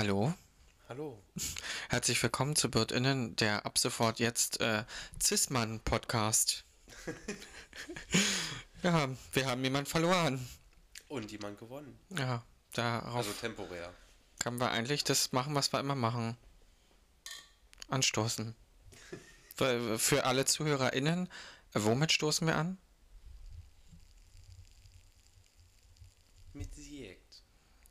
Hallo, Hallo. herzlich willkommen zu BirdInnen, der ab sofort jetzt äh, Cis-Mann-Podcast. ja, wir haben jemanden verloren. Und jemand gewonnen. Ja, darauf Also temporär. können wir eigentlich das machen, was wir immer machen. Anstoßen. Für für alle ZuhörerInnen, äh, womit stoßen wir an? Mit Sekt.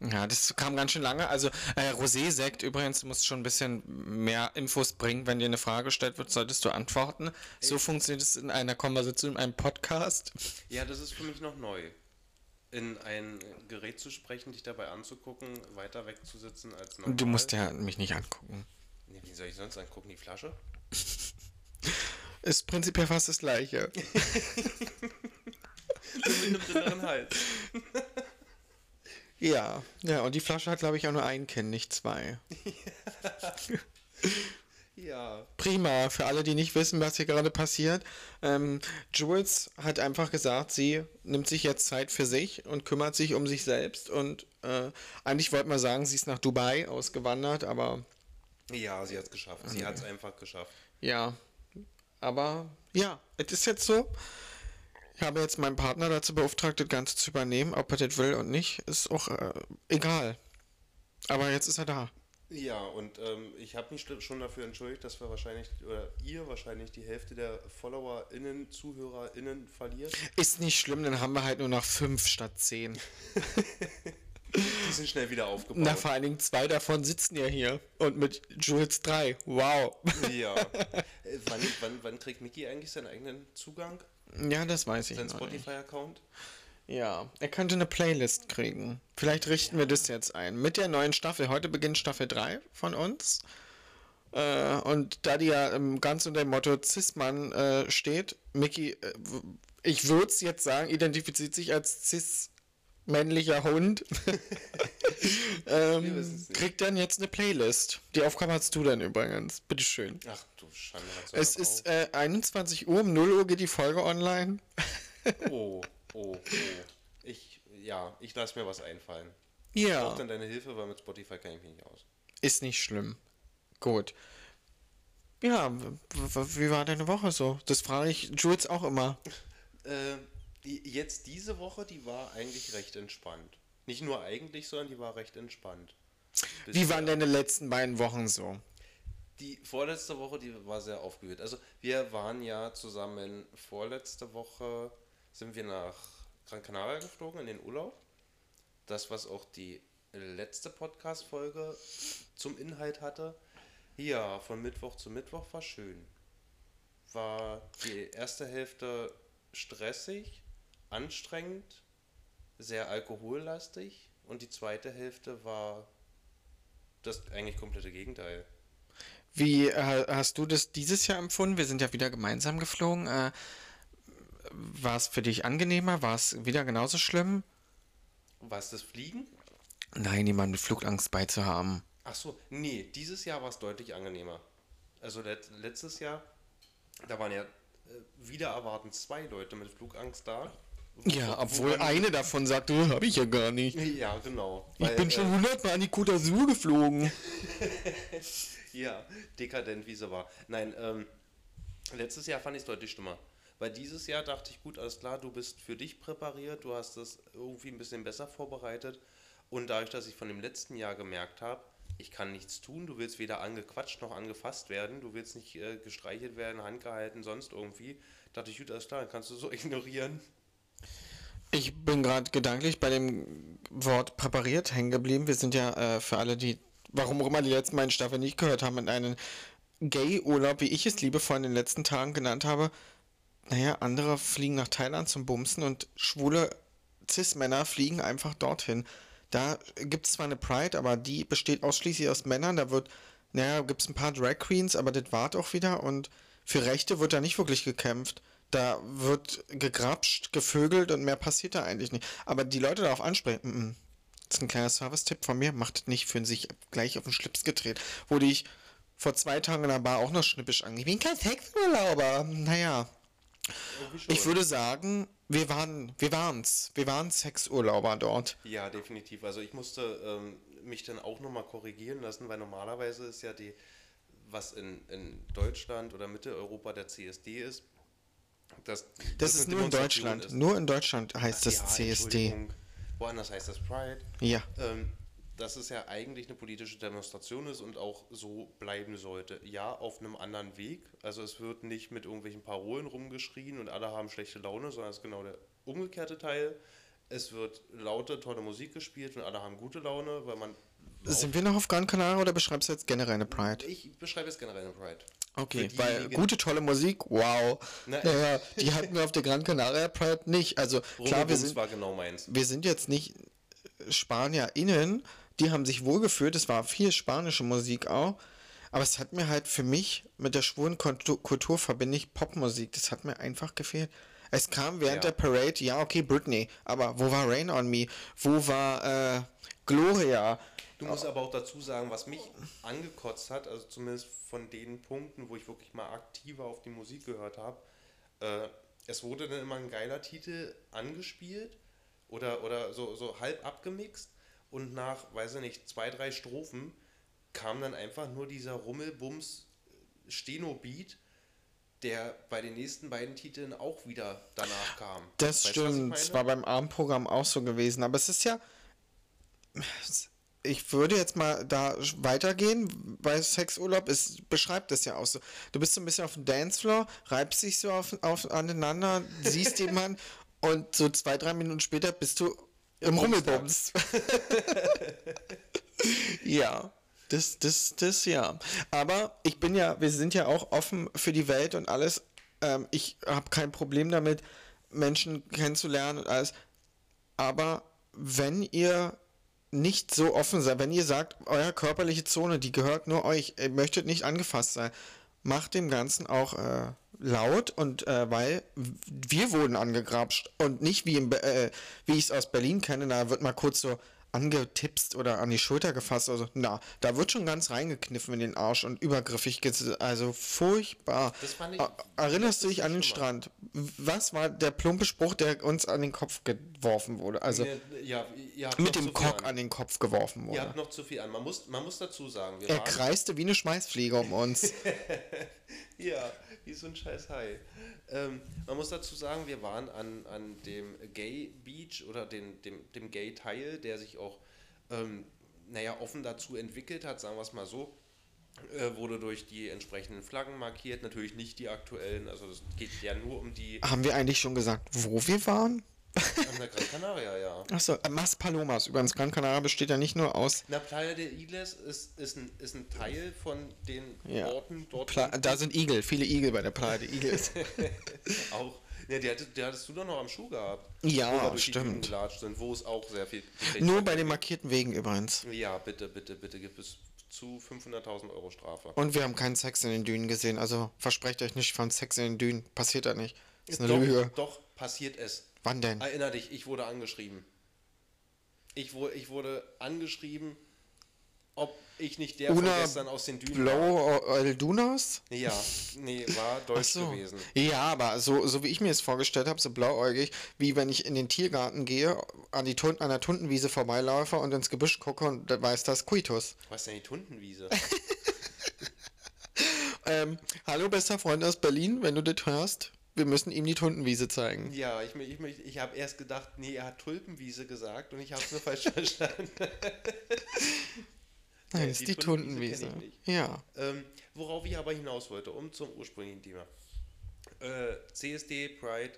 Ja, das kam ganz schön lange. Also, äh, Rosé-Sekt übrigens, du musst schon ein bisschen mehr Infos bringen. Wenn dir eine Frage gestellt wird, solltest du antworten. So funktioniert es in einer Konversation, in einem Podcast. Ja, das ist für mich noch neu. In ein Gerät zu sprechen, dich dabei anzugucken, weiter wegzusitzen als normal. Du musst ja mich nicht angucken. Nee, wie soll ich sonst angucken? Die Flasche? Ist prinzipiell fast das Gleiche. Mit einem dünneren Hals. Ja, ja, und die Flasche hat, glaube ich, auch nur ein Kinn, nicht zwei. Ja. Prima, für alle, die nicht wissen, was hier gerade passiert. Ähm, Jules hat einfach gesagt, sie nimmt sich jetzt Zeit für sich und kümmert sich um sich selbst. Und äh, eigentlich wollte man sagen, sie ist nach Dubai ausgewandert, aber Ja, sie hat es geschafft. Sie hat es einfach geschafft. ja. Aber ja, es ist jetzt so. Ich habe jetzt meinen Partner dazu beauftragt, das Ganze zu übernehmen. Ob er das will und nicht, ist auch äh, egal. Aber jetzt ist er da. Ja, und ähm, ich habe mich schon dafür entschuldigt, dass wir wahrscheinlich, oder ihr wahrscheinlich die Hälfte der FollowerInnen, ZuhörerInnen verliert. Ist nicht schlimm, dann haben wir halt nur noch fünf statt zehn. Die sind schnell wieder aufgebaut. Na, vor allen Dingen zwei davon sitzen ja hier. Und mit Jules drei. Wow. Ja. Äh, wann, wann, wann kriegt Mickey eigentlich seinen eigenen Zugang? Ja, das weiß ich Sein. Spotify-Account? Ja, er könnte eine Playlist kriegen. Vielleicht richten wir das jetzt ein. Mit der neuen Staffel. Heute beginnt Staffel 3 von uns. Äh, und da die ja ähm, ganz unter dem Motto Cis-Mann äh, steht, Mickey, äh, ich würde es jetzt sagen, identifiziert sich als cis-männlicher Hund. Ähm, kriegt dann jetzt eine Playlist. Die Aufgabe hast du dann übrigens. Bitteschön. Ach du Schande. Es ist äh, 21 Uhr, um 0 Uhr geht die Folge online. Oh, oh, oh. Ich, ja, ich lasse mir was einfallen. Ich Ja. brauche dann deine Hilfe, weil mit Spotify kann ich mich nicht aus. Ist nicht schlimm. Gut. Ja, wie war deine Woche so? Das frage ich Jules auch immer. Äh, jetzt diese Woche, die war eigentlich recht entspannt. Nicht nur eigentlich, sondern die war recht entspannt. Wie Bisher. waren deine letzten beiden Wochen so? Die vorletzte Woche, die war sehr aufgewühlt. Also wir waren ja zusammen, vorletzte Woche sind wir nach Gran Canaria geflogen in den Urlaub. Das, was auch die letzte Podcast-Folge zum Inhalt hatte. Ja, von Mittwoch zu Mittwoch war schön. War die erste Hälfte stressig, anstrengend, sehr alkohollastig und die zweite Hälfte war das eigentlich komplette Gegenteil. Wie äh, hast du das dieses Jahr empfunden? Wir sind ja wieder gemeinsam geflogen. Äh, war es für dich angenehmer? War es wieder genauso schlimm? War es das Fliegen? Nein, jemand mit Flugangst beizuhaben. Ach so, nee, dieses Jahr war es deutlich angenehmer. Also let, letztes Jahr, da waren ja äh, wieder erwartend zwei Leute mit Flugangst da. Ja, wo obwohl eine davon sagt, oh, habe ich ja gar nicht. Ja, genau. Ich Weil, bin schon äh, hundertmal an die Côte d'Azur geflogen. Ja, dekadent wie sie war. Nein, ähm, letztes Jahr fand ich es deutlich schlimmer. Weil dieses Jahr dachte ich, gut, alles klar, du bist für dich präpariert, du hast das irgendwie ein bisschen besser vorbereitet. Und dadurch, dass ich von dem letzten Jahr gemerkt habe, ich kann nichts tun, du willst weder angequatscht noch angefasst werden, du willst nicht äh, gestreichelt werden, handgehalten, sonst irgendwie, dachte ich, gut, alles klar, dann kannst du so ignorieren. Ich bin gerade gedanklich bei dem Wort präpariert hängen geblieben. Wir sind ja äh, für alle, die, warum auch immer die letzten beiden Staffeln nicht gehört haben, in einen Gay-Urlaub, wie ich es liebevoll in den letzten Tagen genannt habe. Naja, andere fliegen nach Thailand zum Bumsen und schwule Cis-Männer fliegen einfach dorthin. Da gibt es zwar eine Pride, aber die besteht ausschließlich aus Männern. Da wird, naja, gibt es ein paar Drag Queens, aber das wart auch wieder. Und für Rechte wird da nicht wirklich gekämpft. Da wird gegrapscht, gevögelt und mehr passiert da eigentlich nicht. Aber die Leute darauf ansprechen, mm, mm. das ist ein kleiner Service-Tipp von mir, macht nicht für sich gleich auf den Schlips gedreht. Wurde ich vor zwei Tagen in der Bar auch noch schnippisch ange. Ich bin kein Sexurlauber. Naja, ich würde sagen, wir waren, wir waren's. Wir waren Sexurlauber dort. Ja, definitiv. Also ich musste ähm, mich dann auch nochmal korrigieren lassen, weil normalerweise ist ja die, was in, in Deutschland oder Mitteleuropa der CSD ist, das, das ist nur in Deutschland. Ist. Nur in Deutschland heißt Ach, das ja, CSD. Woanders heißt das Pride. Ja. Ähm, dass es ja eigentlich eine politische Demonstration ist und auch so bleiben sollte. Ja, auf einem anderen Weg. Also es wird nicht mit irgendwelchen Parolen rumgeschrien und alle haben schlechte Laune, sondern es ist genau der umgekehrte Teil. Es wird laute, tolle Musik gespielt und alle haben gute Laune, weil man. Sind wir noch auf Gran Canaria oder beschreibst du jetzt generell eine Pride? Ich beschreibe jetzt generell eine Pride. Okay, weil gute, tolle Musik, wow. Na, naja, die hatten wir auf der Gran Canaria Pride nicht. Also klar, wir sind, genau wir sind jetzt nicht SpanierInnen, die haben sich wohlgefühlt, es war viel spanische Musik auch. Aber es hat mir halt für mich mit der schwulen Kultur verbinde ich Popmusik. Das hat mir einfach gefehlt. Es kam während ja. der Parade, ja, okay, Britney, aber wo war Rain on Me? Wo war äh, Gloria? Du musst aber auch dazu sagen, was mich angekotzt hat, also zumindest von den Punkten, wo ich wirklich mal aktiver auf die Musik gehört habe, äh, es wurde dann immer ein geiler Titel angespielt oder, oder so, so halb abgemixt und nach, weiß ich nicht, zwei, drei Strophen kam dann einfach nur dieser Rummelbums Steno-Beat, der bei den nächsten beiden Titeln auch wieder danach kam. Das weißt stimmt, es war beim Abendprogramm auch so gewesen, aber es ist ja ich würde jetzt mal da weitergehen, weil Sexurlaub ist, beschreibt das ja auch so. Du bist so ein bisschen auf dem Dancefloor, reibst dich so auf, auf aneinander, siehst jemanden und so zwei, drei Minuten später bist du im Rummelbums. ja, das, das, das ja. Aber ich bin ja, wir sind ja auch offen für die Welt und alles. Ähm, ich habe kein Problem damit, Menschen kennenzulernen und alles. Aber wenn ihr nicht so offen seid, wenn ihr sagt, euer körperliche Zone, die gehört nur euch, ihr möchtet nicht angefasst sein, macht dem Ganzen auch äh, laut und äh, weil wir wurden angegrapscht und nicht wie, äh, wie ich es aus Berlin kenne, da wird mal kurz so angetipst oder an die Schulter gefasst. Also, na, da wird schon ganz reingekniffen in den Arsch und übergriffig. Also furchtbar. Ich, Erinnerst du dich an den Strand? Was war der plumpe Spruch, der uns an den Kopf geworfen wurde? Also ja, mit dem Cock an. an. den Kopf geworfen wurde. Ihr habt noch zu viel an. Man muss, man muss dazu sagen, er kreiste wie eine Schmeißfliege um uns. ja, wie so ein scheiß Hai. Ähm, man muss dazu sagen, wir waren an, an dem Gay Beach oder den, dem, dem Gay-Teil, der sich auch, ähm, naja, offen dazu entwickelt hat, sagen wir es mal so. Äh, wurde durch die entsprechenden Flaggen markiert, natürlich nicht die aktuellen, also es geht ja nur um die. Haben wir eigentlich schon gesagt, wo wir waren? An der Gran Canaria, ja. Achso, äh, Mas Palomas. Übrigens, Gran Canaria besteht ja nicht nur aus. Na, Playa de Igles ist, ist, ein, ist ein Teil von den ja. Orten dort. Pla da sind Igel, viele Igel bei der Playa de Igles. auch. Ja, die, hattest, die hattest du doch noch am Schuh gehabt. Ja, stimmt. Sind, wo es auch sehr viel. Nur bei den markierten Wegen übrigens. Ja, bitte, bitte, bitte gibt es zu 500.000 Euro Strafe. Und wir haben keinen Sex in den Dünen gesehen. Also versprecht euch nicht von Sex in den Dünen. Passiert da nicht. ist eine doch, Lüge. Doch, passiert es. Wann denn? Erinner dich, ich wurde angeschrieben. Ich, wurde, ich wurde angeschrieben, ob ich nicht der Una von gestern aus den Dünen Blow El Dunas? Ja, nee, war deutsch so. gewesen. Ja, aber so, so wie ich mir es vorgestellt habe, so blauäugig, wie wenn ich in den Tiergarten gehe, an, die Tun an der Tuntenwiese vorbeilaufe und ins Gebüsch gucke und dann weiß das Kuitus. Was ist denn die Tuntenwiese? ähm, hallo, bester Freund aus Berlin, wenn du das hörst wir müssen ihm die Tuntenwiese zeigen. Ja, ich, ich, ich, ich habe erst gedacht, nee, er hat Tulpenwiese gesagt und ich habe es nur falsch verstanden. Nein, es ist die, die Tuntenwiese. Tuntenwiese. Ja. Ähm, worauf ich aber hinaus wollte, um zum ursprünglichen Thema. Äh, CSD, Pride,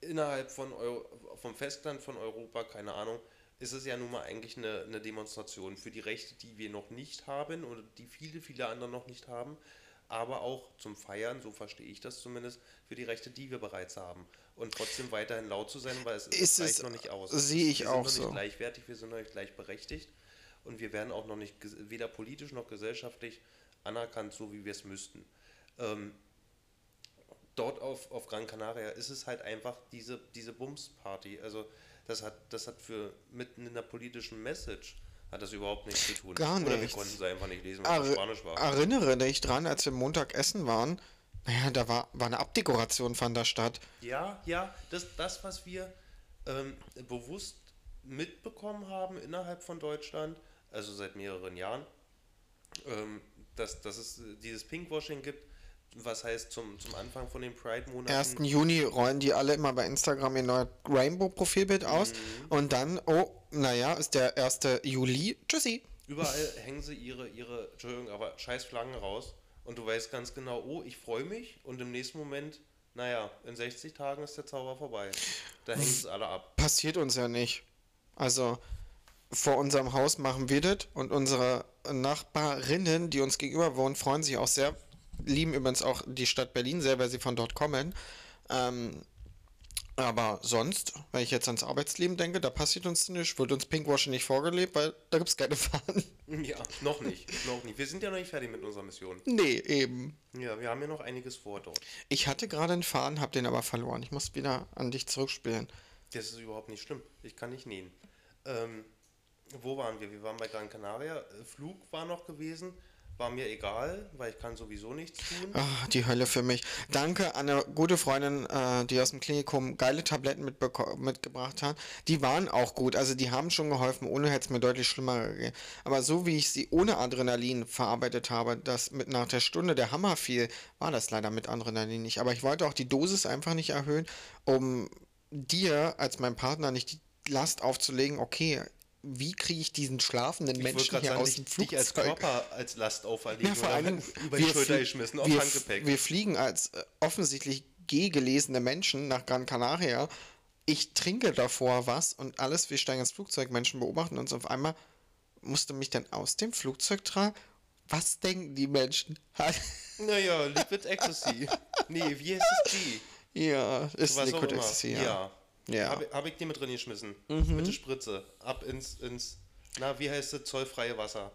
innerhalb von Euro, vom Festland von Europa, keine Ahnung, ist es ja nun mal eigentlich eine, eine Demonstration für die Rechte, die wir noch nicht haben oder die viele, viele andere noch nicht haben aber auch zum Feiern, so verstehe ich das zumindest, für die Rechte, die wir bereits haben. Und trotzdem weiterhin laut zu sein, weil es ist reicht noch nicht aus. Sehe ich auch so. Wir sind noch nicht gleichwertig, wir sind noch nicht gleichberechtigt und wir werden auch noch nicht weder politisch noch gesellschaftlich anerkannt, so wie wir es müssten. Ähm, dort auf, auf Gran Canaria ist es halt einfach diese, diese Bums-Party. Also das hat, das hat für mitten in der politischen Message hat das überhaupt nichts zu tun. Gar. Oder wir konnten sie einfach nicht lesen, weil es Spanisch war. Erinnere dich dran, als wir Montag essen waren, naja, da war, war eine Abdekoration von der Stadt. Ja, ja, das, das was wir ähm, bewusst mitbekommen haben innerhalb von Deutschland, also seit mehreren Jahren, ähm, dass, dass es dieses Pinkwashing gibt, was heißt zum, zum Anfang von den Pride-Monaten. 1. Juni rollen die alle immer bei Instagram ihr neues Rainbow-Profilbild aus und dann, oh, naja, ist der 1. Juli. Tschüssi. Überall hängen sie ihre, ihre, Entschuldigung, aber scheiß Flaggen raus und du weißt ganz genau, oh, ich freue mich und im nächsten Moment, naja, in 60 Tagen ist der Zauber vorbei. Da hängen es alle ab. Passiert uns ja nicht. Also vor unserem Haus machen wir das und unsere Nachbarinnen, die uns gegenüber wohnen, freuen sich auch sehr. Lieben übrigens auch die Stadt Berlin sehr, weil sie von dort kommen. Ähm, aber sonst, wenn ich jetzt ans Arbeitsleben denke, da passiert uns nichts, wird uns Pinkwashing nicht vorgelebt, weil da gibt es keine Fahnen. Ja, noch nicht, noch nicht. Wir sind ja noch nicht fertig mit unserer Mission. Nee, eben. Ja, wir haben ja noch einiges vor dort. Ich hatte gerade einen Faden, hab den aber verloren. Ich muss wieder an dich zurückspielen. Das ist überhaupt nicht schlimm. Ich kann nicht nähen. Ähm, wo waren wir? Wir waren bei Gran Canaria. Äh, Flug war noch gewesen. War mir egal, weil ich kann sowieso nichts tun. Ah, die Hölle für mich. Danke an eine gute Freundin, äh, die aus dem Klinikum geile Tabletten mitgebracht hat. Die waren auch gut, also die haben schon geholfen, ohne hätte es mir deutlich schlimmer gegeben. Aber so wie ich sie ohne Adrenalin verarbeitet habe, dass mit nach der Stunde der Hammer fiel, war das leider mit Adrenalin nicht. Aber ich wollte auch die Dosis einfach nicht erhöhen, um dir als meinem Partner nicht die Last aufzulegen, okay, wie kriege ich diesen schlafenden Ich Menschen hier sagen, aus dem dich, dich als Flugzeug? Körper als Last auferlegen Ja, vor allem über die Schulter geschmissen auf wir, Handgepäck. wir fliegen als äh, offensichtlich G-gelesene Menschen nach Gran Canaria. Ich trinke davor was und alles, wir steigen ins Flugzeug, Menschen beobachten uns auf einmal, musste mich dann aus dem Flugzeug tragen. Was denken die Menschen? Naja, Liquid Ecstasy. nee, wie heißt es die? ja, ist Liquid. Ecstasy, ja. ja. Ja. Mhm. Habe hab ich dir mit drin geschmissen. Mit der Spritze. Ab ins, ins, na, wie heißt es, zollfreie Wasser.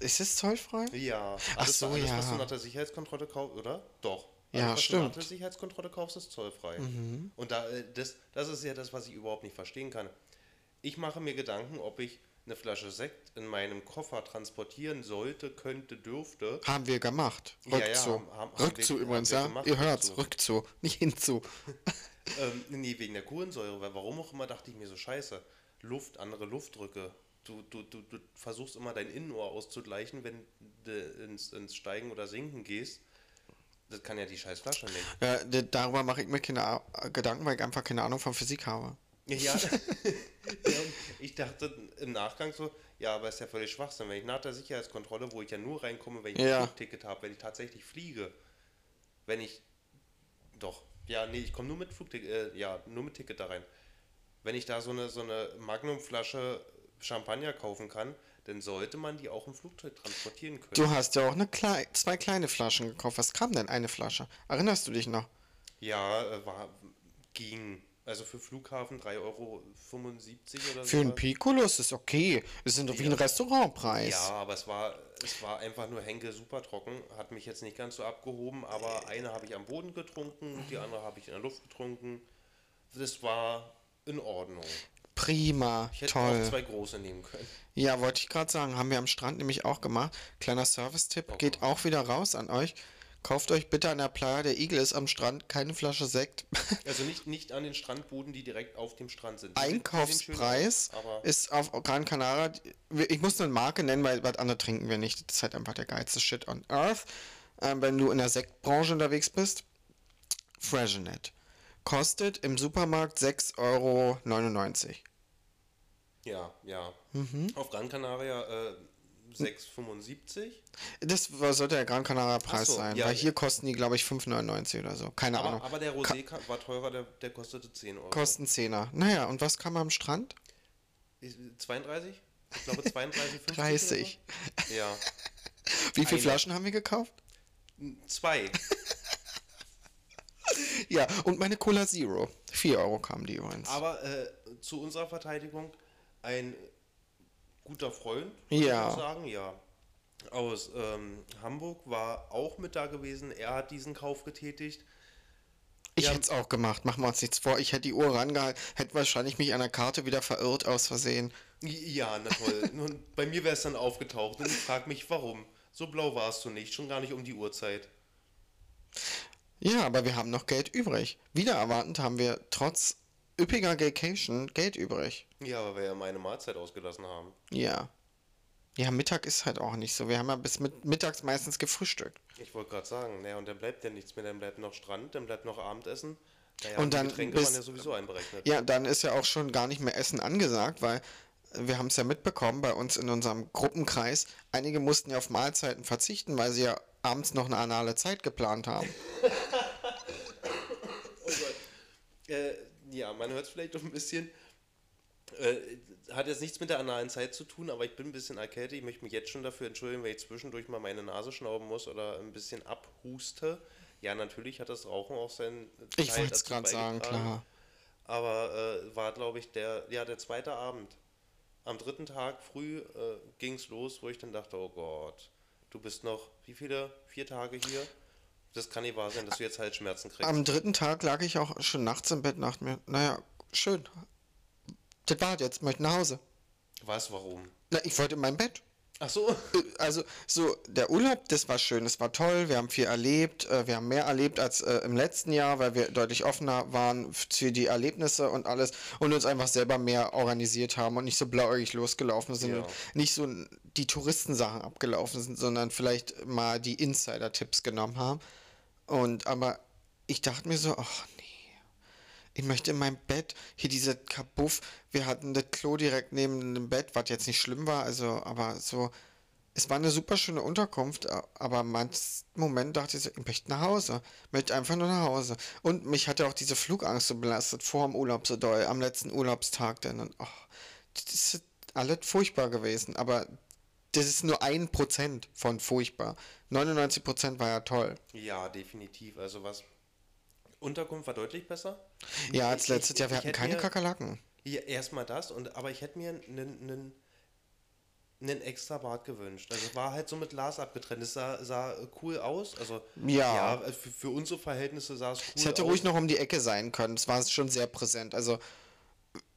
Ist es zollfrei? Ja. Ach Alles, so, alles, was ja. du nach der Sicherheitskontrolle kaufst, oder? Doch. Ja, alles, was stimmt. Mhm. du nach der Sicherheitskontrolle kaufst, ist zollfrei. Und da, äh, das, das ist ja das, was ich überhaupt nicht verstehen kann. Ich mache mir Gedanken, ob ich eine Flasche Sekt in meinem Koffer transportieren sollte, könnte, dürfte. Haben wir gemacht. Ja, ja, Rückzu. haben- haben- haben Rückzu wir- übrigens, haben wir ja. gemacht, Ihr hört's, Rückzu. Rückzu, nicht hinzu. Ähm, nee, wegen der Kohlensäure, weil warum auch immer dachte ich mir so scheiße. Luft, andere Luftdrücke. Du, du, du, du versuchst immer dein Innenohr auszugleichen, wenn du ins, ins Steigen oder Sinken gehst. Das kann ja die scheiß Flasche nicht. D- darüber mache ich mir keine Gedanken, weil ich einfach keine Ahnung von Physik habe. Ja, ja ich dachte im Nachgang so, ja, aber ist ja völlig Schwachsinn. Wenn ich nach der Sicherheitskontrolle, wo ich ja nur reinkomme, wenn ich Ja. ein Flugticket habe, wenn ich tatsächlich fliege, wenn ich, doch, ja, nee, ich komme nur mit Flugticket, äh, ja, nur mit Ticket da rein. Wenn ich da so eine, so eine Magnumflasche Champagner kaufen kann, dann sollte man die auch im Flugzeug transportieren können. Du hast ja auch eine klei zwei kleine Flaschen gekauft. Was kam denn eine Flasche? Erinnerst du dich noch? Ja, äh, war, ging. Also für Flughafen 3,75 Euro oder so. Für einen Piccolo ist es okay. Es sind doch wie ein Restaurantpreis. Ja, aber es war, es war einfach nur Henke super trocken. Hat mich jetzt nicht ganz so abgehoben, aber eine habe ich am Boden getrunken, die andere habe ich in der Luft getrunken. Das war in Ordnung. Prima, Ich hätte toll. auch zwei große nehmen können. Ja, wollte ich gerade sagen, haben wir am Strand nämlich auch gemacht. Kleiner Service-Tipp, geht auch wieder raus an euch. Kauft euch bitte an der Playa der Igel ist am Strand keine Flasche Sekt. Also nicht, nicht an den Strandbuden, die direkt auf dem Strand sind. Die schön Einkaufspreis aber ist auf Gran Canaria. Ich muss eine Marke nennen, weil was andere trinken wir nicht. Das ist halt einfach der geilste Shit on Earth. Ähm, wenn du in der Sektbranche unterwegs bist, Freshenet. Kostet im Supermarkt 6,99 Euro. ja, ja. Mhm. Auf Gran Canaria äh, 6,75. Das war- sollte der Gran Canaria Preis so, sein, ja. weil hier kosten die, glaube ich, 5,99 oder so. Keine Aber, Ahnung. aber der Rosé ka- war teurer, der, der kostete 10 Euro. Kosten 10er. Naja, und was kam am Strand? Ist- 32? Ich glaube 32, 50 30. Oder so? Ja. Wie viele. Flaschen haben wir gekauft? Zwei. Ja, und meine Cola Zero. 4 Euro kamen die übrigens. Aber äh, zu unserer Verteidigung ein guter Freund, würde Ja. ich sagen, ja. Aus ähm, Hamburg war auch mit da gewesen. Er hat diesen Kauf getätigt. Ich Ja. hätte es auch gemacht, machen wir uns nichts vor. Ich hätte die Uhr rangehalten, hätte wahrscheinlich mich an der Karte wieder verirrt aus Versehen. Ja, na toll. Bei mir wäre es dann aufgetaucht und ich frage mich, warum. So blau warst du nicht, schon gar nicht um die Uhrzeit. Ja, aber wir haben noch Geld übrig. Wieder erwartend haben wir trotz üppiger Gaycation Geld übrig. Ja, aber wir ja meine Mahlzeit ausgelassen haben. Ja. Ja, Mittag ist halt auch nicht so. Wir haben ja bis mit mittags meistens gefrühstückt. Ich wollte gerade sagen, naja, und dann bleibt ja nichts mehr. Dann bleibt noch Strand, dann bleibt noch Abendessen. Naja, Und dann Getränke bis- ja sowieso einberechnet. Ja, dann ist ja auch schon gar nicht mehr Essen angesagt, weil wir haben es ja mitbekommen bei uns in unserem Gruppenkreis. Einige mussten ja auf Mahlzeiten verzichten, weil sie ja abends noch eine anale Zeit geplant haben. Äh, ja, man hört es vielleicht doch ein bisschen. Äh, hat jetzt nichts mit der analen Zeit zu tun, aber ich bin ein bisschen erkältet. Ich möchte mich jetzt schon dafür entschuldigen, wenn ich zwischendurch mal meine Nase schnauben muss oder ein bisschen abhuste. Ja, natürlich hat das Rauchen auch seinen Ich wollte es gerade sagen, klar. Aber äh, war, glaube ich, der, ja, der zweite Abend. Am dritten Tag früh äh, ging es los, wo ich dann dachte, oh Gott, du bist noch, wie viele? Vier Tage hier? Das kann nicht wahr sein, dass du jetzt halt Schmerzen kriegst. Am dritten Tag lag ich auch schon nachts im Bett dachte mir, naja, schön. Das war jetzt, möchte nach Hause. Was, warum? Na, ich wollte in mein Bett. Ach so. Also, so, der Urlaub, das war schön, das war toll, wir haben viel erlebt, äh, wir haben mehr erlebt als äh, im letzten Jahr, weil wir deutlich offener waren für die Erlebnisse und alles und uns einfach selber mehr organisiert haben und nicht so blauäugig losgelaufen sind Ja. und nicht so die Touristensachen abgelaufen sind, sondern vielleicht mal die Insider-Tipps genommen haben. Und aber ich dachte mir so, ach nee, ich möchte in meinem Bett, hier dieser Kabuff, wir hatten das Klo direkt neben dem Bett, was jetzt nicht schlimm war, also, aber so, es war eine super schöne Unterkunft, aber manchen Moment dachte ich so, ich möchte nach Hause, möchte einfach nur nach Hause. Und mich hatte auch diese Flugangst so belastet, vor dem Urlaub so doll, am letzten Urlaubstag dann, und, das ist alles furchtbar gewesen, aber das ist nur ein Prozent von furchtbar. 99 Prozent war ja toll. Ja, definitiv. Also was. Unterkunft war deutlich besser. Ja, als letztes ich- Jahr, wir hatten keine mir- Kakerlaken. Ja, erstmal das, und, aber ich hätte mir einen, einen, einen extra Bad gewünscht. Also es war halt so mit Glas abgetrennt. Es sah, sah cool aus. Also Ja. für, für unsere Verhältnisse sah es cool Es hätte aus. ruhig noch um die Ecke sein können. Es war schon sehr präsent. Also,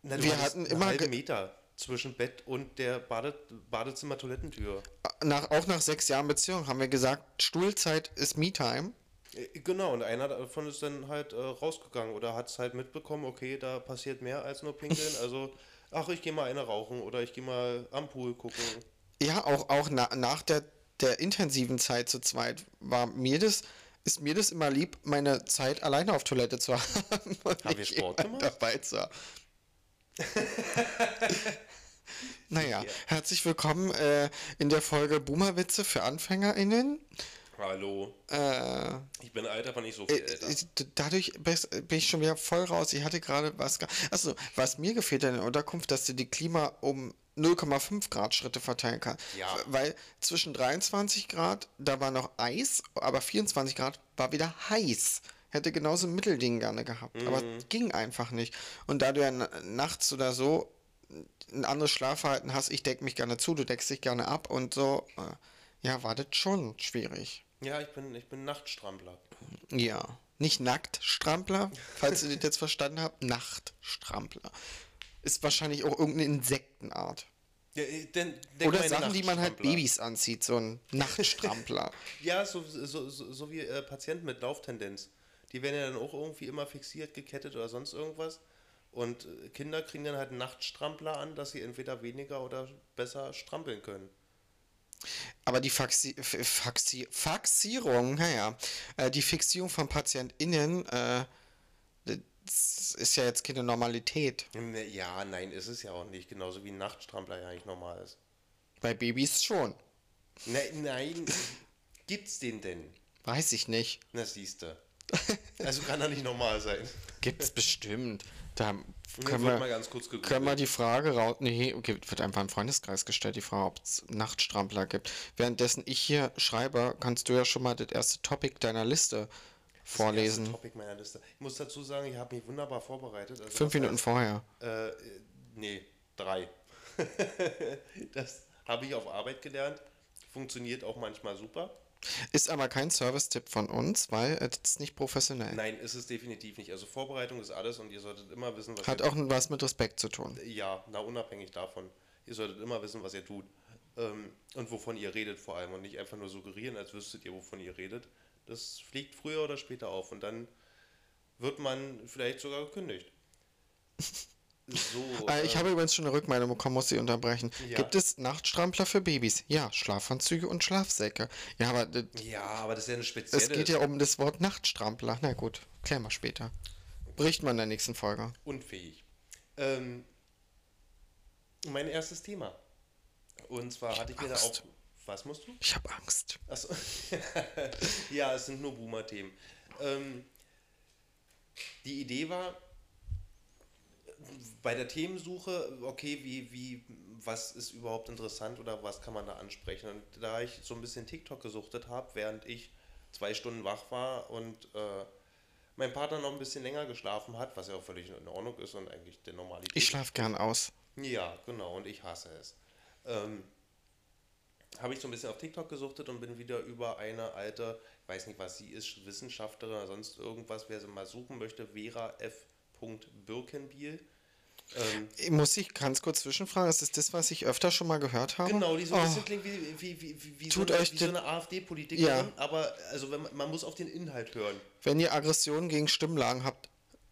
Na, wir hatten immer Meter zwischen Bett und der Bade Badezimmer-Toilettentür. nach, auch nach sechs Jahren Beziehung haben wir gesagt, Stuhlzeit ist Me-Time. Äh, Genau, und einer davon ist dann halt äh, rausgegangen oder hat es halt mitbekommen, okay, da passiert mehr als nur pinkeln. Also, ach, ich gehe mal eine rauchen oder ich gehe mal am Pool gucken. Ja, auch, auch na, nach der, der intensiven Zeit zu zweit war mir das, ist mir das immer lieb, meine Zeit alleine auf Toilette zu haben. Haben wir Sport gemacht? dabei zu haben. naja, herzlich willkommen äh, in der Folge Boomerwitze für AnfängerInnen. Hallo. Äh, Ich bin alt, aber nicht so viel älter. Äh, Dadurch bin ich schon wieder voll raus. Ich hatte gerade was. ge- Achso, was mir gefehlt in der Unterkunft, dass du die Klima um 0,5 Grad Schritte verteilen kannst. Ja. Weil zwischen 23 Grad, da war noch Eis, aber 24 Grad war wieder heiß. Hätte genauso ein Mittelding gerne gehabt. Aber Mhm. ging einfach nicht. Und da du ja na- nachts oder so ein anderes Schlafverhalten hast, ich decke mich gerne zu, du deckst dich gerne ab und so, äh, ja, war das schon schwierig. Ja, ich bin, ich bin Nachtstrampler. Ja. Nicht Nacktstrampler, falls ihr das jetzt verstanden habt. Nachtstrampler. Ist wahrscheinlich auch irgendeine Insektenart. Ja, denn, denk Oder Sachen, die man halt. Babys anzieht, so ein Nachtstrampler. Ja, so, so, so, so wie äh, Patienten mit Lauftendenz. Die werden ja dann auch irgendwie immer fixiert, gekettet oder sonst irgendwas. Und Kinder kriegen dann halt Nachtstrampler an, dass sie entweder weniger oder besser strampeln können. Aber die Faxi Faxi Faxierung, naja, äh, die Fixierung von PatientInnen, äh, das ist ja jetzt keine Normalität. Ne, Ja, nein, ist es ja auch nicht. Genauso wie ein Nachtstrampler ja eigentlich normal ist. Bei Babys schon. Nein, nein. Gibt's den denn? Weiß ich nicht. Na, siehste. Also kann er nicht normal sein. Gibt's bestimmt. Da können wir, mal können wir die Frage raus. Nee, okay, wird einfach im Freundeskreis gestellt, die Frage, ob es Nachtstrampler gibt. Währenddessen ich hier schreibe, kannst du ja schon mal das erste Topic deiner Liste Das vorlesen. erste Topic meiner Liste. Ich muss dazu sagen, ich habe mich wunderbar vorbereitet. Also Fünf Minuten heißt- vorher. Äh, nee, drei. das habe ich auf Arbeit gelernt. Funktioniert auch manchmal super. Ist aber kein Service-Tipp von uns, weil es ist nicht professionell. Nein, ist es definitiv nicht. Also Vorbereitung ist alles und ihr solltet immer wissen, was Hat auch was mit Respekt zu tun. Ja, na unabhängig davon. Ihr solltet immer wissen, was ihr tut. Ähm, und wovon ihr redet vor allem. Und nicht einfach nur suggerieren, als wüsstet ihr, wovon ihr redet. Das fliegt früher oder später auf. Und dann wird man vielleicht sogar gekündigt. So, Äh, ich äh, habe übrigens schon eine Rückmeldung bekommen, muss sie unterbrechen. Ja. Gibt es Nachtstrampler für Babys? Ja, Schlafanzüge und Schlafsäcke. Ja, aber ja, aber das ist ja eine spezielle. es geht ja um das Wort Nachtstrampler. Na gut, klären wir später. Berichten wir in der nächsten Folge. unfähig. Ähm, mein erstes Thema. Und zwar hatte ich mir da auch. Was musst du? Ich habe Angst. Achso. ja, es sind nur Boomer-Themen. Ähm, die Idee war, bei der Themensuche, okay, wie, wie, was ist überhaupt interessant oder was kann man da ansprechen? Und da ich so ein bisschen TikTok gesuchtet habe, während ich zwei Stunden wach war und äh, mein Partner noch ein bisschen länger geschlafen hat, was ja auch völlig in Ordnung ist und eigentlich der Normalität. Ich schlafe gern aus. Ja, genau, und ich hasse es. Ähm, habe ich so ein bisschen auf TikTok gesuchtet und bin wieder über eine alte, ich weiß nicht, was sie ist, Wissenschaftlerin oder sonst irgendwas, wer sie mal suchen möchte, Vera F. Birkenbiel. Ähm, Muss ich ganz kurz zwischenfragen, ist das das, was ich öfter schon mal gehört habe? genau, die so ein Oh, bisschen klingt wie, wie, wie, wie, so, eine, so eine AfD-Politikerin, Ja. aber also wenn man, muss auf den Inhalt hören. Wenn ihr Aggressionen gegen Stimmlagen habt,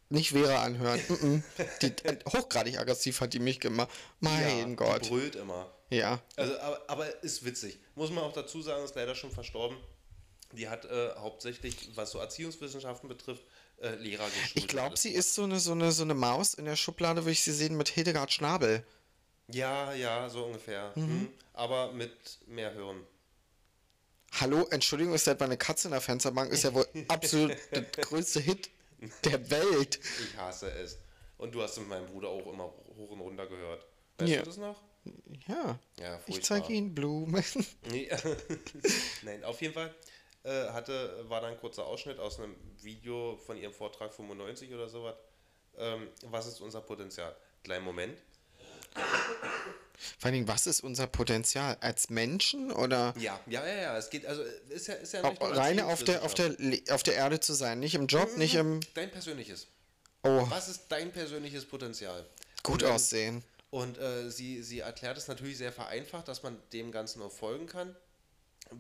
nicht Vera anhören. Mm -mm. Die, äh, hochgradig aggressiv hat die mich gemacht. Mein ja, Die Gott. brüllt immer. Ja. Also, aber, aber ist witzig. Muss man auch dazu sagen, ist leider schon verstorben. Die hat äh, hauptsächlich, was so Erziehungswissenschaften betrifft, äh, Lehrer geschult. Ich glaube, sie ist so eine, so, eine, so eine Maus. In der Schublade würde ich sie sehen mit Hildegard Schnabel. Ja, ja, so ungefähr. Mhm. Aber mit mehr Hirn. Hallo, Entschuldigung, ist etwa eine Katze in der Fensterbank? Ist ja wohl absolut der größte Hit der Welt. Ich hasse es. Und du hast mit meinem Bruder auch immer hoch und runter gehört. Weißt Ja. du das noch? Ja. Ja, Ich zeige Ihnen Blumen. Nee. Nein, auf jeden Fall äh, hatte, war da ein kurzer Ausschnitt aus einem Video von ihrem Vortrag 95 oder sowas. Ähm, was ist unser Potenzial? Kleinen Moment. Vor allen Dingen, was ist unser Potenzial? Als Menschen oder Ja, ja, ja, ja. Es geht, also ist ja, ist ja nicht nur reine auf der, auf, der, auf der Erde zu sein? Nicht im Job, nicht im. Dein persönliches. Oh, Was ist dein persönliches Potenzial? gut Und, aussehen. Und äh, sie, sie erklärt es natürlich sehr vereinfacht, dass man dem Ganzen auch folgen kann.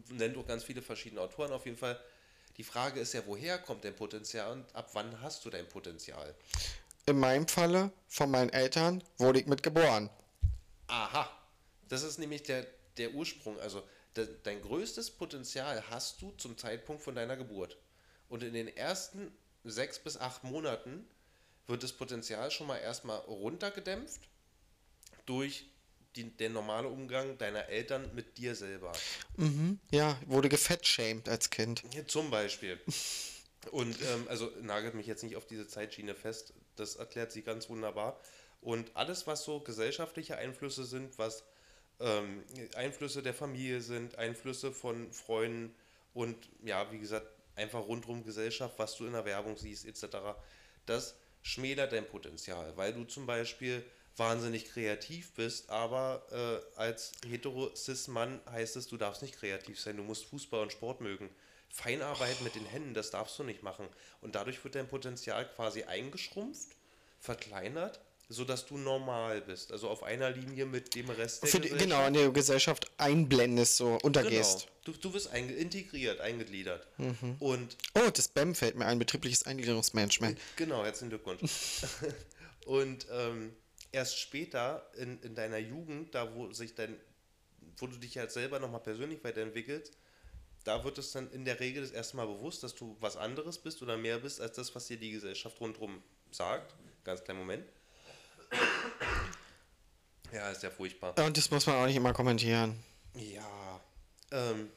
Nennt auch ganz viele verschiedene Autoren auf jeden Fall. Die Frage ist ja, woher kommt dein Potenzial und ab wann hast du dein Potenzial? In meinem Falle, von meinen Eltern, wurde ich mit geboren. Aha, das ist nämlich der, der Ursprung. Also de, dein größtes Potenzial hast du zum Zeitpunkt von deiner Geburt. Und in den ersten sechs bis acht Monaten wird das Potenzial schon mal erstmal runtergedämpft durch die, den normale Umgang deiner Eltern mit dir selber. Ja, wurde gefettshamed als Kind. Ja, zum Beispiel. Und ähm, also nagelt mich jetzt nicht auf diese Zeitschiene fest, das erklärt sie ganz wunderbar. Und alles, was so gesellschaftliche Einflüsse sind, was ähm, Einflüsse der Familie sind, Einflüsse von Freunden und ja, wie gesagt, einfach rundrum Gesellschaft, was du in der Werbung siehst, etc., das schmälert dein Potenzial, weil du zum Beispiel wahnsinnig kreativ bist, aber äh, als hetero-cis-Mann heißt es, du darfst nicht kreativ sein, du musst Fußball und Sport mögen. Feinarbeit mit den Händen, das darfst du nicht machen. Und dadurch wird dein Potenzial quasi eingeschrumpft, verkleinert, sodass du normal bist. Also auf einer Linie mit dem Rest der Für die, Gesellschaft. genau, in der Gesellschaft einblendest, so untergehst. Genau. Du, du wirst einge integriert, eingegliedert. Mhm. Und Oh, das BEM fällt mir ein, betriebliches Eingliederungsmanagement. Genau, herzlichen Glückwunsch. und ähm, erst später in, in deiner Jugend, da wo sich dein, wo du dich halt selber nochmal persönlich weiterentwickelst, da wird es dann in der Regel das erste Mal bewusst, dass du was anderes bist oder mehr bist als das, was dir die Gesellschaft rundherum sagt. Ganz kleinen Moment. Ja, ist ja furchtbar. Und das muss man auch nicht immer kommentieren. Ja. Ähm,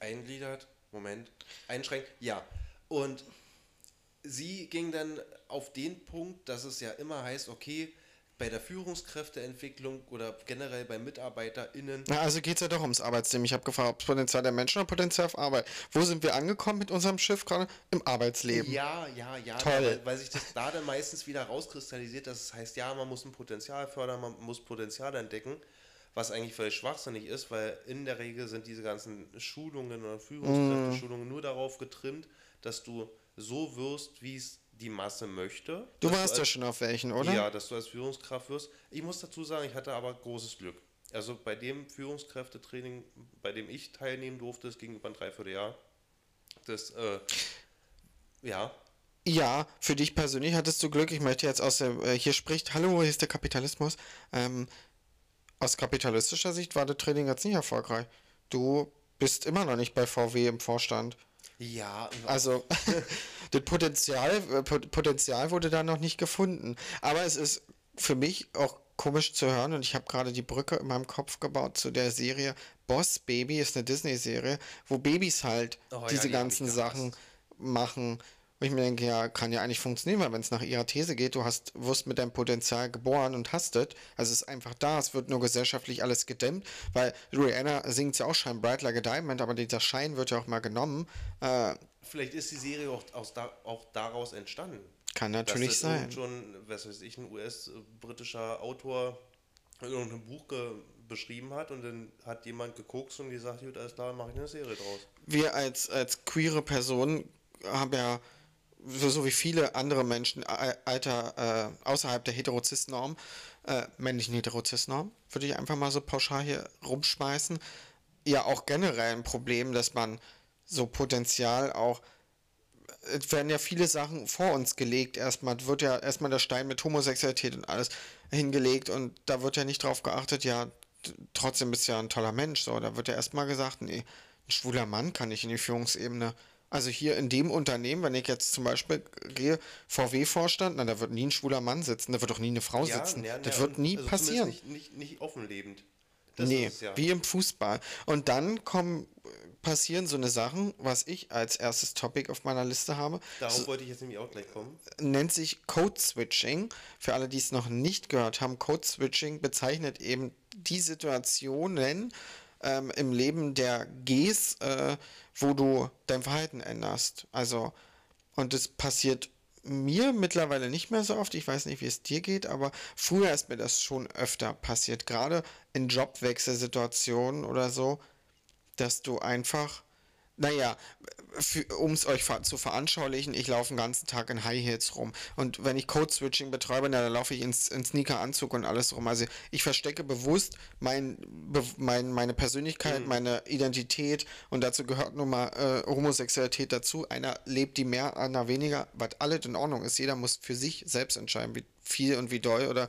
eingliedert. Moment. Einschränkt. Ja. Und sie ging dann auf den Punkt, dass es ja immer heißt, okay, bei der Führungskräfteentwicklung oder generell bei MitarbeiterInnen, Na, also geht es ja doch ums Arbeitsleben. Ich habe gefragt, ob es Potenzial der Menschen oder Potenzial auf Arbeit. Wo sind wir angekommen mit unserem Schiff gerade? Im Arbeitsleben. Ja, ja, ja, Toll. Weil, weil sich das da dann meistens wieder rauskristallisiert, dass es heißt, ja, man muss ein Potenzial fördern, man muss Potenzial entdecken, was eigentlich völlig schwachsinnig ist, weil in der Regel sind diese ganzen Schulungen oder Führungskräfte-Schulungen nur darauf getrimmt, dass du so wirst, wie es die Masse möchte. Du warst ja als- schon auf welchen, oder? Ja, dass du als Führungskraft wirst. Ich muss dazu sagen, ich hatte aber großes Glück. Also bei dem Führungskräftetraining, bei dem ich teilnehmen durfte, das ging über ein Dreivierteljahr, das, äh, ja, Ja, für dich persönlich hattest du Glück. Ich möchte jetzt aus der, äh, hier spricht, hallo, hier ist der Kapitalismus. Ähm, aus kapitalistischer Sicht war das Training jetzt nicht erfolgreich. Du bist immer noch nicht bei VW im Vorstand. Ja, Also, das Potenzial, äh, Pot- Potenzial wurde da noch nicht gefunden. Aber es ist für mich auch komisch zu hören und ich habe gerade die Brücke in meinem Kopf gebaut zu der Serie Boss Baby, ist eine Disney-Serie, wo Babys halt Oh ja, diese die hab ganzen Sachen machen. Und ich mir denke, ja, kann ja eigentlich funktionieren, weil wenn es nach ihrer These geht, du hast, wirst mit deinem Potenzial geboren und hast es. Also es ist einfach da, es wird nur gesellschaftlich alles gedämmt, weil Rihanna singt ja auch Shine Bright Like a Diamond, aber dieser Schein wird ja auch mal genommen. Äh, vielleicht ist die Serie auch, aus auch daraus entstanden. kann Dass natürlich das sein. schon, was weiß ich, ein US-britischer Autor irgendein Buch beschrieben hat und dann hat jemand geguckt und gesagt, gut, alles klar, mache ich eine Serie draus. wir als, als queere Personen haben ja, so, wie viele andere Menschen, äh, Alter, äh, außerhalb der Heterozis-Norm, äh, männlichen Heterozis-Norm, würde ich einfach mal so pauschal hier rumschmeißen, ja auch generell ein Problem, dass man so Potenzial auch es werden ja viele Sachen vor uns gelegt. Erstmal wird ja erstmal der Stein mit Homosexualität und alles hingelegt und da wird ja nicht drauf geachtet, ja, trotzdem bist du ja ein toller Mensch. So, da wird ja erstmal gesagt, nee, ein schwuler Mann kann nicht in die Führungsebene. Also hier in dem Unternehmen, wenn ich jetzt zum Beispiel gehe, VW-Vorstand, na, da wird nie ein schwuler Mann sitzen, da wird doch nie eine Frau sitzen. ja, das ja, wird nie also passieren. Nicht, nicht, nicht offenlebend. Das Nee, ja. wie im Fußball. Und dann kommen, passieren so eine Sachen, was ich als erstes Topic auf meiner Liste habe. Darauf wollte ich jetzt nämlich auch gleich kommen. nennt sich Code Switching. Für alle, die es noch nicht gehört haben, Code Switching bezeichnet eben die Situationen ähm, im Leben der Gs, äh, wo du dein Verhalten änderst. Also, und das passiert mir mittlerweile nicht mehr so oft. Ich weiß nicht, wie es dir geht, aber früher ist mir das schon öfter passiert. Gerade in Jobwechselsituationen oder so, dass du einfach, naja, um es euch zu veranschaulichen, ich laufe den ganzen Tag in High Heels rum. Und wenn ich Code-Switching betreibe, na, dann laufe ich ins, in Sneaker-Anzug und alles rum. Also ich verstecke bewusst mein, be, mein, meine Persönlichkeit, meine Identität und dazu gehört nun mal äh, Homosexualität dazu. Einer lebt die mehr, einer weniger, was alles in Ordnung ist. Jeder muss für sich selbst entscheiden, wie viel und wie doll oder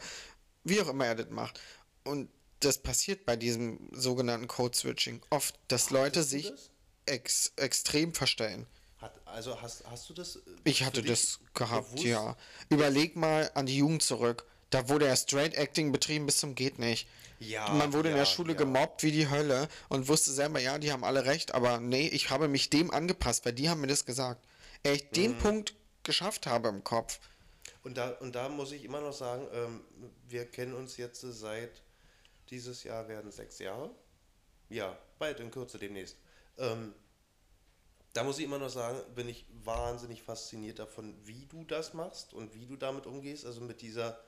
wie auch immer er das macht. Und das passiert bei diesem sogenannten Code-Switching oft, dass Leute sich das? Ex extrem verstellen. Hat, also hast, hast du das? äh, Ich hatte das gehabt, bewusst? ja. Überleg mal an die Jugend zurück. Da wurde ja Straight Acting betrieben bis zum geht nicht. Ja, Man wurde in der ja, Schule ja. gemobbt wie die Hölle und wusste selber, ja, die haben alle recht, aber nee, ich habe mich dem angepasst, weil die haben mir das gesagt. Ehe ich Mhm. den Punkt geschafft habe im Kopf. Und da, und da muss ich immer noch sagen, ähm, wir kennen uns jetzt seit dieses Jahr werden sechs Jahre. Ja, bald in Kürze demnächst. Ähm, da muss ich immer noch sagen, bin ich wahnsinnig fasziniert davon, wie du das machst und wie du damit umgehst. Also mit dieser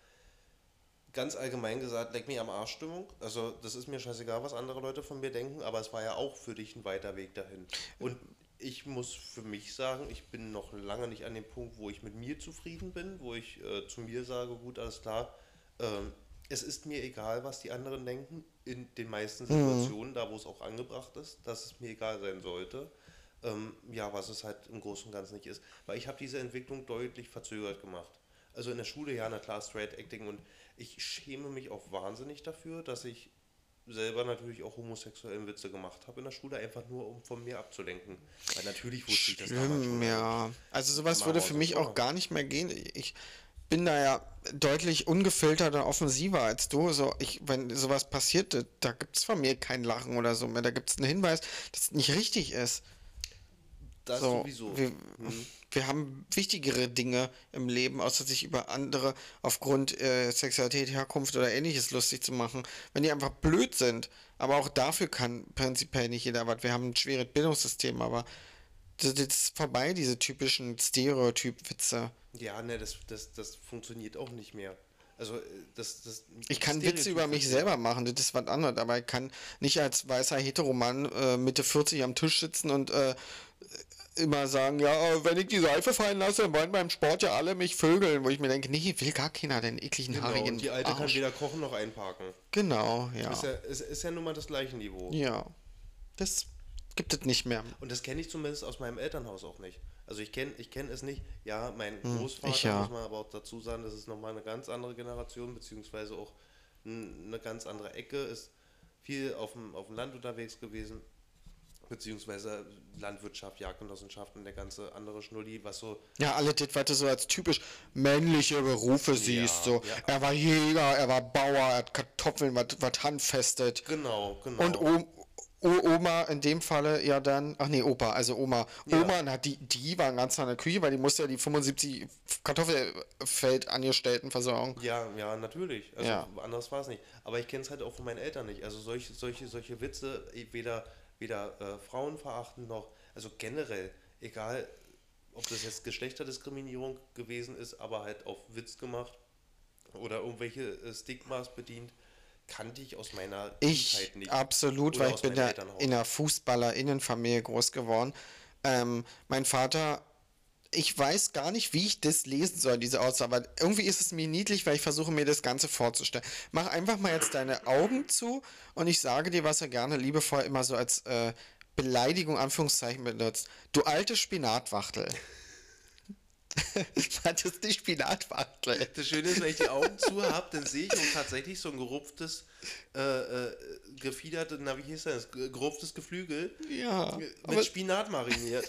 ganz allgemein gesagt, leck mich am Arsch Stimmung. Also das ist mir scheißegal, was andere Leute von mir denken, aber es war ja auch für dich ein weiter Weg dahin. Und ich muss für mich sagen, ich bin noch lange nicht an dem Punkt, wo ich mit mir zufrieden bin, wo ich äh, zu mir sage, gut, alles klar, ähm, es ist mir egal, was die anderen denken, in den meisten Situationen, da wo es auch angebracht ist, dass es mir egal sein sollte. Ähm, ja, was es halt im Großen und Ganzen nicht ist. Weil ich habe diese Entwicklung deutlich verzögert gemacht. Also in der Schule, ja, na klar, Straight Acting und ich schäme mich auch wahnsinnig dafür, dass ich selber natürlich auch homosexuellen Witze gemacht habe in der Schule, einfach nur um von mir abzulenken. Weil natürlich wusste ich das damals schon. Ja. Also sowas würde für mich auch gar nicht mehr gehen. Ich bin da ja deutlich ungefilterter, offensiver als du. So, ich, wenn sowas passiert, da- da gibt es von mir kein Lachen oder so mehr. Da gibt es einen Hinweis, dass es nicht richtig ist. Das So, sowieso. wir, Hm. wir haben wichtigere Dinge im Leben, außer sich über andere aufgrund äh, Sexualität, Herkunft oder ähnliches lustig zu machen, wenn die einfach blöd sind. Aber auch dafür kann prinzipiell nicht jeder was. Wir haben ein schweres Bildungssystem, aber das, ist vorbei, diese typischen Stereotyp-Witze. Ja, ne, das, das, das funktioniert auch nicht mehr. Also, äh, das, das Ich kann Witze über mich selber machen, das ist was anderes, aber ich kann nicht als weißer Heteromann äh, Mitte 40 am Tisch sitzen und äh, immer sagen, ja, äh, wenn ich die Seife fallen lasse, dann wollen beim Sport ja alle mich vögeln, wo ich mir denke, nee, will gar keiner den ekligen Genau, haarigen und die Alte kann Arsch. weder kochen noch einparken. Genau, ja. Ist ja, ist, ist ja nun mal das gleiche Niveau. Ja. Das gibt es nicht mehr. Und das kenne ich zumindest aus meinem Elternhaus auch nicht. Also ich kenne ich kenn es nicht. Ja, mein Hm, Großvater, ich ja. muss man aber auch dazu sagen, das ist nochmal eine ganz andere Generation, beziehungsweise auch eine ganz andere Ecke, ist viel auf dem, auf dem Land unterwegs gewesen, beziehungsweise Landwirtschaft, Jagdgenossenschaften, der ganze andere Schnulli, was so Ja, alle das, was du so als typisch männliche Berufe siehst. So. ja. Er war Jäger, er war Bauer, er hat Kartoffeln, was, was handfestet. Genau, genau. Und Oma in dem Falle ja dann, ach nee, Opa, also Oma. Ja. Oma, na, die, die war ganz an der Küche, weil die musste ja die 75 Kartoffelfeldangestellten versorgen. Ja, ja, natürlich. Also Ja. anders war es nicht. Aber ich kenne es halt auch von meinen Eltern nicht. Also solche, solche, solche Witze, weder, weder äh, Frauen verachten noch, also generell, egal ob das jetzt Geschlechterdiskriminierung gewesen ist, aber halt auf Witz gemacht oder irgendwelche äh, Stigmas bedient, kannte ich aus meiner Ich Kindheit nicht. absolut, Oder weil ich bin ja in einer Fußballerinnenfamilie groß geworden. Ähm, mein Vater, ich weiß gar nicht, wie ich das lesen soll, diese Aussage, aber irgendwie ist es mir niedlich, weil ich versuche mir das Ganze vorzustellen. Mach einfach mal jetzt deine Augen zu und ich sage dir, was er gerne liebevoll immer so als äh, Beleidigung, Anführungszeichen benutzt. Du alte Spinatwachtel. Was ist die Spinatwachtel? Das Schöne ist, wenn ich die Augen zu habe, dann sehe ich auch tatsächlich so ein gerupftes, äh, äh, gefiedertes, na wie hieß das, Ge- gerupftes Geflügel Ja, mit Spinat mariniert.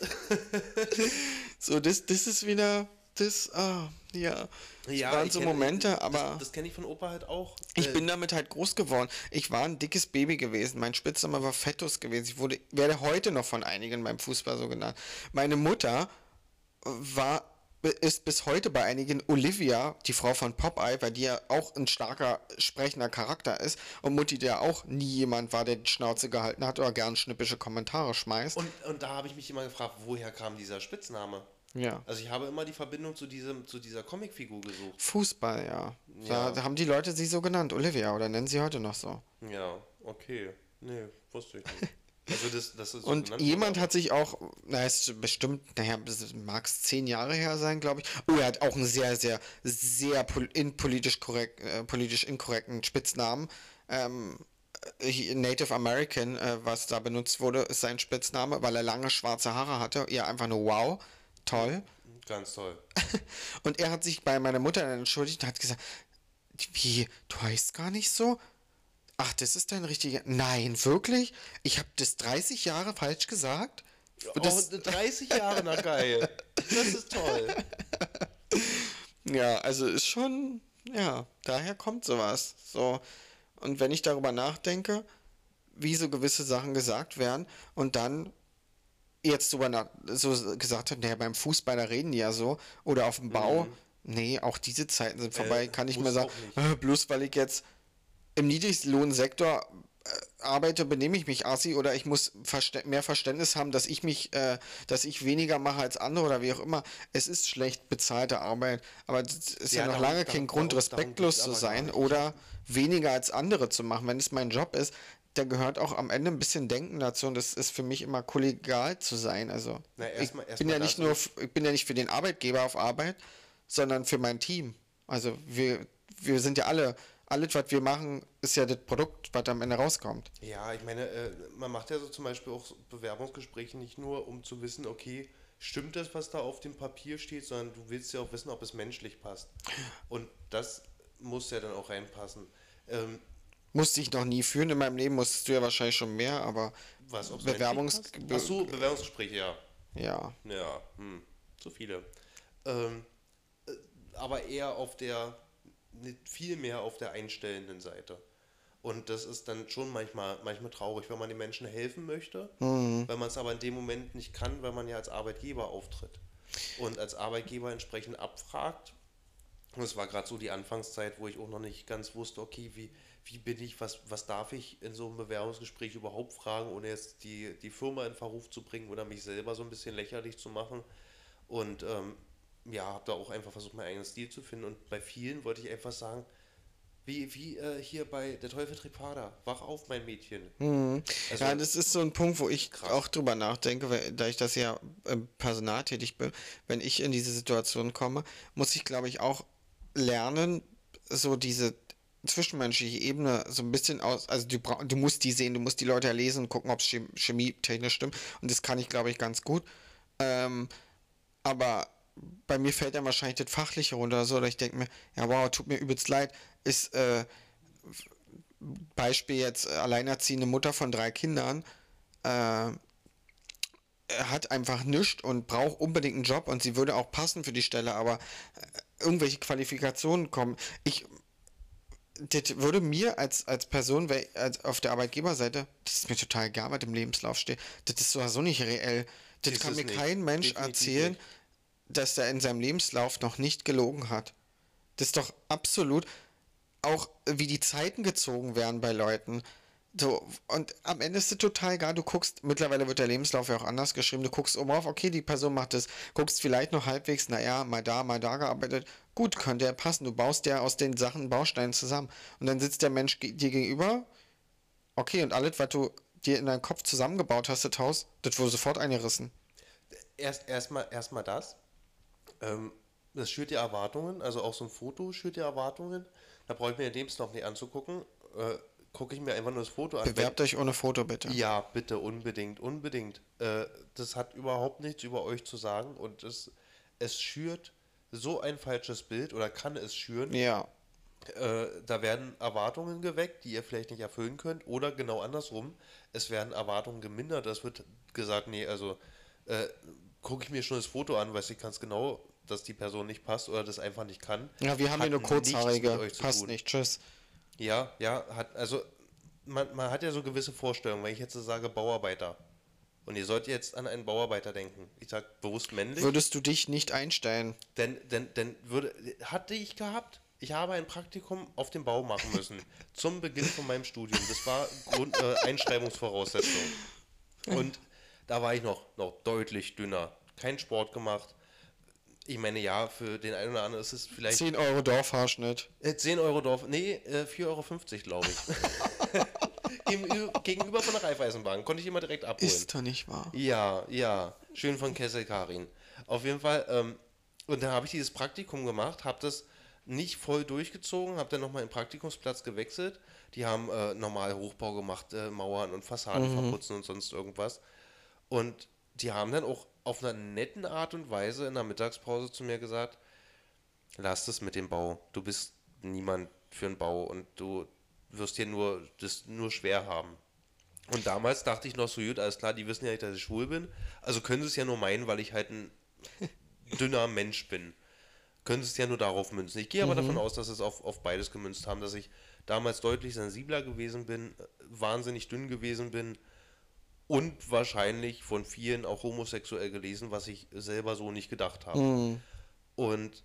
so, das, das ist wieder, das, ah, ja. Das waren ich so kenn- Momente, aber... Das, das kenne ich von Opa halt auch. Ich Äh, bin damit halt groß geworden. Ich war ein dickes Baby gewesen. Mein Spitzname war Fettus gewesen. Ich wurde, werde heute noch von einigen beim Fußball so genannt. Meine Mutter war, ist bis heute bei einigen Olivia, die Frau von Popeye, weil die ja auch ein starker sprechender Charakter ist und Mutti, der auch nie jemand war, der die Schnauze gehalten hat oder gern schnippische Kommentare schmeißt. Und, und da habe ich mich immer gefragt, woher kam dieser Spitzname? ja. Also ich habe immer die Verbindung zu, diesem, zu dieser Comicfigur gesucht. Fußball, ja. Ja. Da, da haben die Leute sie so genannt, Olivia, oder nennen sie heute noch so. Ja, okay. Nee, wusste ich nicht. Also das, das ist so Und genannt jemand hat sich auch, na, ist bestimmt, naja, mag es zehn Jahre her sein, glaube ich. Oh, er hat auch einen sehr, sehr, sehr pol in politisch, korrekt, äh, politisch inkorrekten Spitznamen. Ähm, äh, Native American, äh, was da benutzt wurde, ist sein Spitzname, weil er lange schwarze Haare hatte. Ja, einfach nur wow, toll. Ganz toll. Und er hat sich bei meiner Mutter entschuldigt und hat gesagt, wie, du heißt gar nicht so? Ach, das ist dein richtiger. Nein, wirklich? Ich habe das 30 Jahre falsch gesagt? Das, oh, 30 Jahre, na geil. Das ist toll. ja, also ist schon, ja, daher kommt sowas. So. Und wenn ich darüber nachdenke, wie so gewisse Sachen gesagt werden und dann jetzt sogar nach, so gesagt hat, naja, beim Fußball, da reden die ja so, oder auf dem Bau, nee, auch diese Zeiten sind vorbei, Äh, kann ich mir sagen, nicht. äh, bloß weil ich jetzt im Niedriglohnsektor äh, arbeite, benehme ich mich assi oder ich muss verste mehr Verständnis haben, dass ich mich, äh, dass ich weniger mache als andere oder wie auch immer. Es ist schlecht bezahlte Arbeit, aber das ist ja, Ja, noch lange kein Grund, respektlos zu sein oder weniger als andere zu machen. Wenn es mein Job ist, da gehört auch am Ende ein bisschen Denken dazu und das ist für mich immer kollegial zu sein. Also Na, ich erstmal- bin ja nicht nur, ich bin ja nicht für den Arbeitgeber auf Arbeit, sondern für mein Team. Also wir, wir sind ja alle, alles, was wir machen, ist ja das Produkt, was am Ende rauskommt. Ja, ich meine, äh, man macht ja so zum Beispiel auch Bewerbungsgespräche nicht nur, um zu wissen, okay, stimmt das, was da auf dem Papier steht, sondern du willst ja auch wissen, ob es menschlich passt. Und das muss ja dann auch reinpassen. Ähm, Musste ich noch nie führen in meinem Leben, musstest du ja wahrscheinlich schon mehr, aber was, ob es Bewerbungs- menschlich passt? Ach so, Bewerbungsgespräche, ja. ja. Ja, hm, zu viele. Ähm, äh, aber eher auf der, viel mehr auf der einstellenden Seite. Und das ist dann schon manchmal, manchmal traurig, wenn man den Menschen helfen möchte, Mhm. wenn man es aber in dem Moment nicht kann, weil man ja als Arbeitgeber auftritt. Und als Arbeitgeber entsprechend abfragt. Und es war gerade so die Anfangszeit, wo ich auch noch nicht ganz wusste, okay, wie, wie bin ich, was, was darf ich in so einem Bewerbungsgespräch überhaupt fragen, ohne jetzt die, die Firma in Verruf zu bringen oder mich selber so ein bisschen lächerlich zu machen. Und ähm, ja, habe da auch einfach versucht, meinen eigenen Stil zu finden. Und bei vielen wollte ich einfach sagen, wie, wie äh, hier bei Der Teufel Tripada, wach auf, mein Mädchen. Also, ja, das ist so ein Punkt, wo ich Krass. auch drüber nachdenke, weil, da ich das ja im Personal tätig bin. Wenn ich in diese Situation komme, muss ich, glaube ich, auch lernen, so diese zwischenmenschliche Ebene so ein bisschen aus, also du, brauch, du musst die sehen, du musst die Leute lesen und gucken, ob es chemietechnisch stimmt. Und das kann ich, glaube ich, ganz gut. Ähm, aber bei mir fällt dann wahrscheinlich das Fachliche runter oder so, oder ich denke mir, ja wow, tut mir übelst leid, ist äh, Beispiel jetzt äh, alleinerziehende Mutter von drei Kindern, äh, hat einfach nichts und braucht unbedingt einen Job und sie würde auch passen für die Stelle, aber äh, irgendwelche Qualifikationen kommen. Ich das würde mir als, als Person als auf der Arbeitgeberseite, das ist mir total egal, was im Lebenslauf steht. Das ist sowieso nicht reell. Das ist kann mir nicht. kein Mensch Definitiv erzählen, nicht. Dass er in seinem Lebenslauf noch nicht gelogen hat. Das ist doch absolut auch, wie die Zeiten gezogen werden bei Leuten. So, und am Ende ist es total egal, du guckst, mittlerweile wird der Lebenslauf ja auch anders geschrieben, du guckst oben auf, okay, die Person macht das, guckst vielleicht noch halbwegs, naja, mal da, mal da gearbeitet, gut, könnte ja passen, du baust ja aus den Sachen Bausteinen zusammen. Und dann sitzt der Mensch dir gegenüber, okay, und alles, was du dir in deinem Kopf zusammengebaut hast, das Haus, das wurde sofort eingerissen. Erst erstmal erst das. Ähm, das schürt die Erwartungen, also auch so ein Foto schürt die Erwartungen. Da brauche ich mir den Lebenslauf nicht anzugucken. Äh, gucke ich mir einfach nur das Foto an. Bewerbt euch ohne Foto, bitte. Ja, bitte, unbedingt, unbedingt. Äh, das hat überhaupt nichts über euch zu sagen und es, es schürt so ein falsches Bild oder kann es schüren. Ja. Äh, da werden Erwartungen geweckt, die ihr vielleicht nicht erfüllen könnt, oder genau andersrum, es werden Erwartungen gemindert. Es wird gesagt, nee, also äh, gucke ich mir schon das Foto an, weil ich ganz genau, dass die Person nicht passt oder das einfach nicht kann. Ja, wir haben hier nur kurzhaarige, passt nicht, tschüss. Ja, ja, hat, also man, man hat ja so gewisse Vorstellungen, wenn ich jetzt so sage Bauarbeiter. Und ihr sollt jetzt an einen Bauarbeiter denken. Ich sage bewusst männlich. Würdest du dich nicht einstellen? Denn, denn, denn würde, hatte ich gehabt. Ich habe ein Praktikum auf dem Bau machen müssen. zum Beginn von meinem Studium. Das war Grund, äh, Einschreibungsvoraussetzung. Und da war ich noch, noch deutlich dünner. Kein Sport gemacht. Ich meine, ja, für den einen oder anderen ist es vielleicht. 10 Euro Dorfhaarschnitt. Äh, 10 Euro Dorf. Nee, äh, 4,50 Euro, glaube ich. Gegenüber von der Raiffeisenbank. Konnte ich immer direkt abholen. Ist doch nicht wahr. Ja, ja. Schön von Kessel Karin. Auf jeden Fall. Ähm, und dann habe ich dieses Praktikum gemacht, habe das nicht voll durchgezogen, habe dann nochmal den Praktikumsplatz gewechselt. Die haben äh, normal Hochbau gemacht, äh, Mauern und Fassaden mhm. verputzen und sonst irgendwas. Und die haben dann auch auf einer netten Art und Weise in der Mittagspause zu mir gesagt, lass es mit dem Bau. Du bist niemand für einen Bau und du wirst hier nur das nur schwer haben. Und damals dachte ich noch so, gut, alles klar, die wissen ja nicht, dass ich schwul bin. Also können sie es ja nur meinen, weil ich halt ein dünner Mensch bin. Können sie es ja nur darauf münzen. Ich gehe aber mhm. davon aus, dass sie es auf, auf beides gemünzt haben, dass ich damals deutlich sensibler gewesen bin, wahnsinnig dünn gewesen bin und wahrscheinlich von vielen auch homosexuell gelesen, was ich selber so nicht gedacht habe. Mhm. Und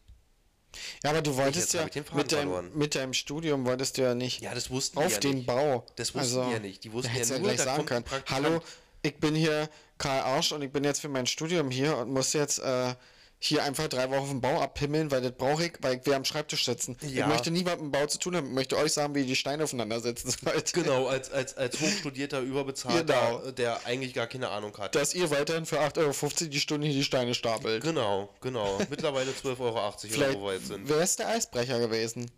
ja, aber du wolltest ja mit deinem, mit deinem Studium wolltest du ja nicht ja, das wussten auf ja den nicht. Bau. Das wussten also, ja nicht. Die wussten ja nur, ja gleich sagen können. Hallo, ich bin hier Karl Arsch und ich bin jetzt für mein Studium hier und muss jetzt äh, hier einfach drei Wochen auf dem Bau abhimmeln, weil das brauche ich, weil wir am Schreibtisch sitzen. Ja. Ich möchte nie mit dem Bau zu tun haben, ich möchte euch sagen, wie die Steine aufeinander sitzen. genau, als, als, als hochstudierter, überbezahlter, genau. der eigentlich gar keine Ahnung hat. Dass ihr weiterhin für 8,50 Euro die Stunde hier die Steine stapelt. Genau, genau. Mittlerweile 12,80 Euro oder wo wir jetzt sind. Wer ist der Eisbrecher gewesen?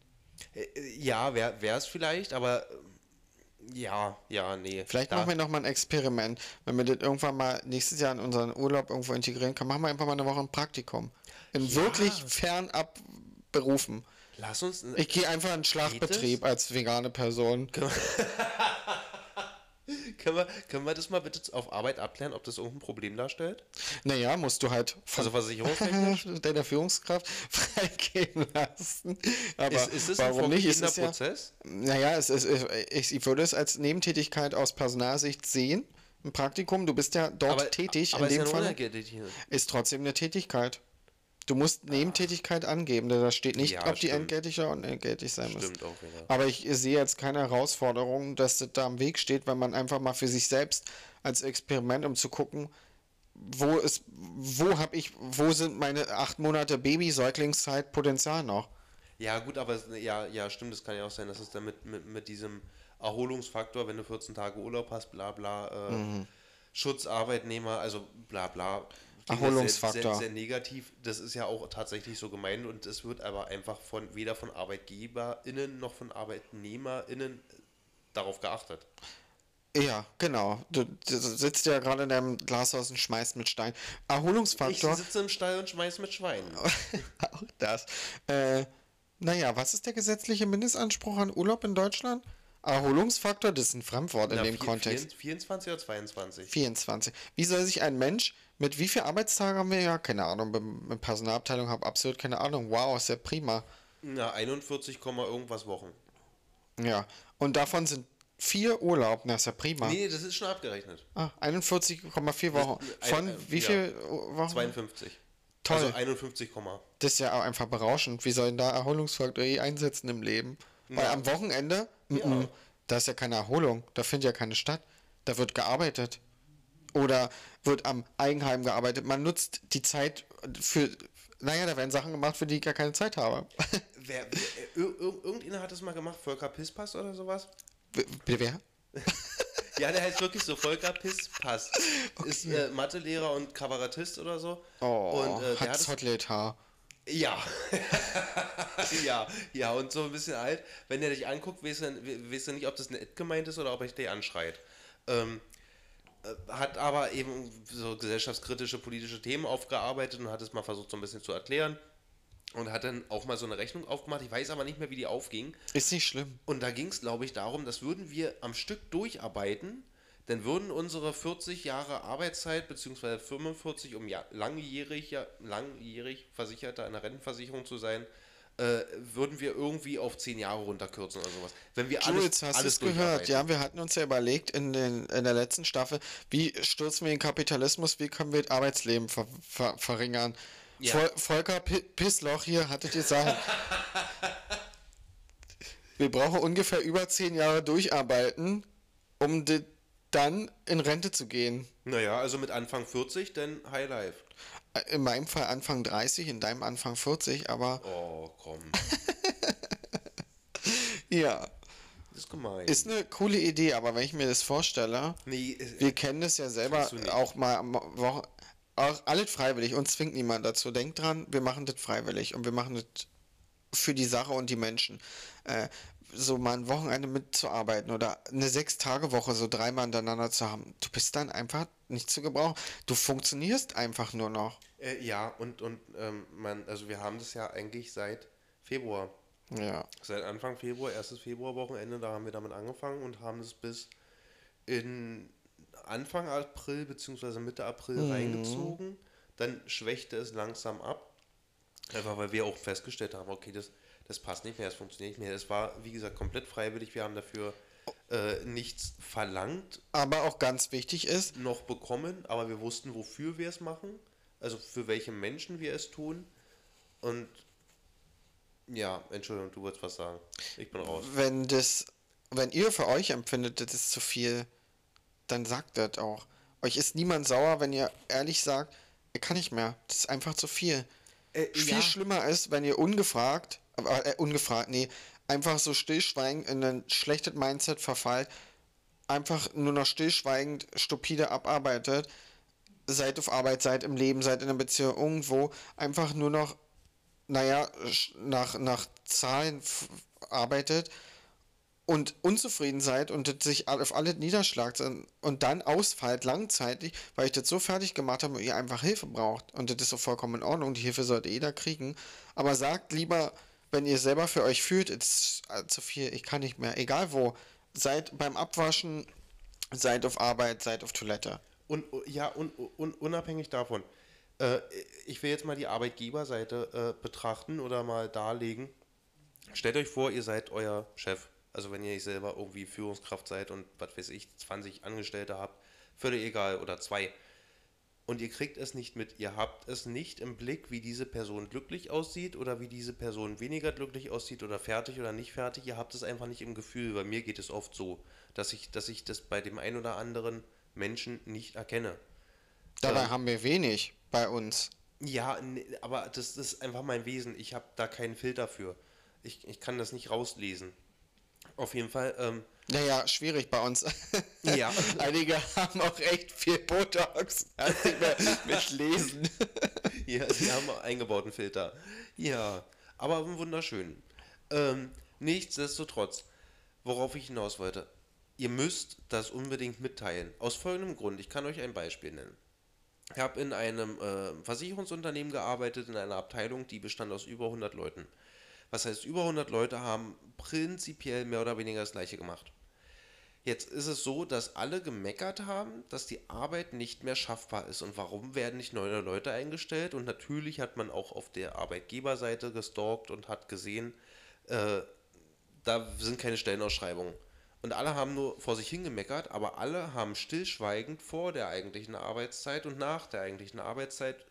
Äh, ja, wäre es vielleicht, aber ja, ja, nee. Vielleicht machen wir nochmal ein Experiment. Wenn wir das irgendwann mal nächstes Jahr in unseren Urlaub irgendwo integrieren können, machen wir einfach mal eine Woche ein Praktikum. In ja. wirklich fernab Berufen. Lass uns. Ich gehe einfach in einen Schlachtbetrieb als vegane Person. können, wir, können wir das mal bitte auf Arbeit abklären, ob das irgendein Problem darstellt? Naja, musst du halt also versicherungstechnisch deiner Führungskraft freigeben lassen. Aber ist, ist es warum nicht? Ist es Prozess? Ja, naja, es ist, ich, ich würde es als Nebentätigkeit aus Personalsicht sehen. Ein Praktikum, du bist ja dort aber, tätig. Aber in dem ist ja Fall ist trotzdem eine Tätigkeit. Du musst Nebentätigkeit angeben, da steht nicht, ja, ob stimmt. die entgeltlich oder unentgeltlich sein muss. Stimmt auch, ja. Aber ich sehe jetzt keine Herausforderung, dass das da am Weg steht, weil man einfach mal für sich selbst als Experiment, um zu gucken, wo ist, wo habe ich, wo sind meine acht Monate Baby-Säuglingszeit Potenzial noch? Ja, gut, aber ja, ja, stimmt, es kann ja auch sein, dass es dann mit, mit, mit diesem Erholungsfaktor, wenn du 14 Tage Urlaub hast, bla bla, äh, mhm. Schutzarbeitnehmer, also bla bla, Erholungsfaktor. Sehr, sehr, sehr, negativ. Das ist ja auch tatsächlich so gemeint und es wird aber einfach von weder von ArbeitgeberInnen noch von ArbeitnehmerInnen darauf geachtet. Ja, genau. Du, du sitzt ja gerade in deinem Glashaus und schmeißt mit Stein. Ich Erholungsfaktor. sitze im Stall und schmeiß mit Schweinen. auch das. Äh, naja, was ist der gesetzliche Mindestanspruch an Urlaub in Deutschland? Erholungsfaktor, das ist ein Fremdwort in Na, dem vier- Kontext. vier- 24 oder 22? 24. Wie soll sich ein Mensch mit wie viel Arbeitstage haben wir ja? Keine Ahnung, mit Personalabteilung habe absolut keine Ahnung. Wow, ist ja prima. Na, 41, Komma irgendwas Wochen. Ja. Und davon sind vier Urlaub, na ist ja prima. Nee, das ist schon abgerechnet. Ah, 41,4 Wochen. Von ein- wie ja. viel Wochen? 52. Toll. Also 51, Komma. Das ist ja auch einfach berauschend. Wie soll denn da Erholungsfaktor eh einsetzen im Leben? Weil am Wochenende, mm, da ist ja keine Erholung, da findet ja keine statt. Da wird gearbeitet. Oder wird am Eigenheim gearbeitet. Man nutzt die Zeit für. Naja, da werden Sachen gemacht, für die ich gar keine Zeit habe. Wer, wer, ir- ir- irgendeiner hat das mal gemacht, Volker Pisspass oder sowas? Bitte wer? Ja, der heißt wirklich so, Volker Pisspass. Ist äh, Mathelehrer und Kabarettist oder so. Oh, und, äh, der hat hat es Zottelhaar. Ja. ja, ja, und so ein bisschen alt. Wenn er dich anguckt, weißt du, we- weißt du nicht, ob das eine It gemeint ist oder ob er dich anschreit. Ähm, äh, hat aber eben so gesellschaftskritische politische Themen aufgearbeitet und hat es mal versucht, so ein bisschen zu erklären. Und hat dann auch mal so eine Rechnung aufgemacht. Ich weiß aber nicht mehr, wie die aufging. Ist nicht schlimm. Und da ging es, glaube ich, darum, dass würden wir am Stück durcharbeiten, dann würden unsere 40 Jahre Arbeitszeit beziehungsweise 45, um ja, langjährig, ja, langjährig Versicherter einer Rentenversicherung zu sein, äh, würden wir irgendwie auf 10 Jahre runterkürzen oder sowas. Wenn wir alles, Jules, hast du alles es gehört? Ja, wir hatten uns ja überlegt in, den, in der letzten Staffel, wie stürzen wir den Kapitalismus, wie können wir das Arbeitsleben ver, ver, verringern. Ja. Vol Volker Pi- Pissloch hier, hattet ihr sagen. wir brauchen ungefähr über zehn Jahre durcharbeiten, um di- dann in Rente zu gehen. Naja, also mit Anfang 40, dann High Life. Äh, In meinem Fall Anfang 30, in deinem Anfang 40, aber Oh, komm. ja, Das ist gemein. ist eine coole Idee, aber wenn ich mir das vorstelle, nee, es- Wir kennen das ja selber auch mal am Wochen auch alles freiwillig. Uns zwingt niemand dazu. Denkt dran, wir machen das freiwillig und wir machen das für die Sache und die Menschen. Äh, so mal ein Wochenende mitzuarbeiten oder eine Sechs-Tage-Woche so dreimal hintereinander zu haben. Du bist dann einfach nicht zu gebrauchen. Du funktionierst einfach nur noch. äh, ja, und, und ähm, man, also wir haben das ja eigentlich seit Februar. Ja. Seit Anfang Februar, erstes Februarwochenende, da haben wir damit angefangen und haben es bis in Anfang April bzw. Mitte April reingezogen. Dann schwächte es langsam ab. Einfach weil wir auch festgestellt haben, okay, das, das passt nicht mehr, das funktioniert nicht mehr. Es war, wie gesagt, komplett freiwillig. Wir haben dafür äh, nichts verlangt, Aber auch ganz wichtig ist, noch bekommen, aber wir wussten, wofür wir es machen, also für welche Menschen wir es tun. Und ja, Entschuldigung, du wolltest was sagen. Ich bin raus. wenn das, wenn ihr für euch empfindet, das ist zu viel, dann sagt das auch. Euch ist niemand sauer, wenn ihr ehrlich sagt, ich kann nicht mehr. Das ist einfach zu viel. Äh, Viel ja. schlimmer ist, wenn ihr ungefragt, äh, ungefragt, nee, einfach so stillschweigend in ein schlechtes Mindset verfallt, einfach nur noch stillschweigend stupide abarbeitet, seid auf Arbeit, seid im Leben, seid in einer Beziehung irgendwo, einfach nur noch, naja, nach, nach Zahlen arbeitet und unzufrieden seid und das sich auf alles niederschlagt und- dann ausfallt langzeitig, weil ich das so fertig gemacht habe und ihr einfach Hilfe braucht. Und das ist so vollkommen in Ordnung, die Hilfe sollte jeder kriegen. Aber sagt lieber, wenn ihr selber für euch fühlt, es ist äh, zu viel, ich kann nicht mehr, egal wo, seid beim Abwaschen, seid auf Arbeit, seid auf Toilette. Und ja, und, und unabhängig davon, äh, ich will jetzt mal die Arbeitgeberseite äh, betrachten oder mal darlegen. Stellt euch vor, ihr seid euer Chef. Also wenn ihr nicht selber irgendwie Führungskraft seid und was weiß ich, 20 Angestellte habt, völlig egal, oder zwei. Und ihr kriegt es nicht mit, ihr habt es nicht im Blick, wie diese Person glücklich aussieht oder wie diese Person weniger glücklich aussieht oder fertig oder nicht fertig. Ihr habt es einfach nicht im Gefühl. Bei mir geht es oft so, dass ich, dass ich das bei dem einen oder anderen Menschen nicht erkenne. Dabei Ähm. haben wir wenig bei uns. Ja, ne, aber das ist einfach mein Wesen. Ich habe da keinen Filter für. Ich, ich kann das nicht rauslesen. Auf jeden Fall, ähm, Naja, schwierig bei uns. Ja. Einige haben auch echt viel Botox. Kannst nicht mehr mit lesen. ja, sie haben eingebauten Filter. Ja, aber wunderschön. Ähm, nichtsdestotrotz, worauf ich hinaus wollte. ihr müsst das unbedingt mitteilen. Aus folgendem Grund. Ich kann euch ein Beispiel nennen. Ich habe in einem äh, Versicherungsunternehmen gearbeitet, in einer Abteilung, die bestand aus über 100 Leuten. Was heißt, über 100 Leute haben prinzipiell mehr oder weniger das gleiche gemacht. Jetzt ist es so, dass alle gemeckert haben, dass die Arbeit nicht mehr schaffbar ist. Und warum werden nicht neue Leute eingestellt? Und natürlich hat man auch auf der Arbeitgeberseite gestalkt und hat gesehen, äh, da sind keine Stellenausschreibungen. Und alle haben nur vor sich hingemeckert, aber alle haben stillschweigend vor der eigentlichen Arbeitszeit und nach der eigentlichen Arbeitszeit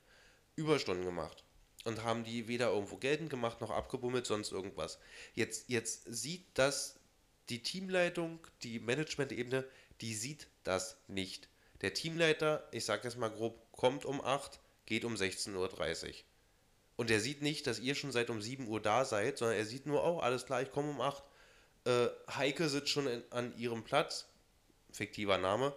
Überstunden gemacht. Und haben die weder irgendwo geltend gemacht noch abgebummelt, sonst irgendwas. Jetzt, jetzt sieht das die Teamleitung, die Management-Ebene, die sieht das nicht. Der Teamleiter, ich sage jetzt mal grob, kommt um 8, geht um 16.30 Uhr. Und er sieht nicht, dass ihr schon seit um 7 Uhr da seid, sondern er sieht nur, oh, alles klar, ich komme um 8. Äh, Heike sitzt schon in, an ihrem Platz, fiktiver Name,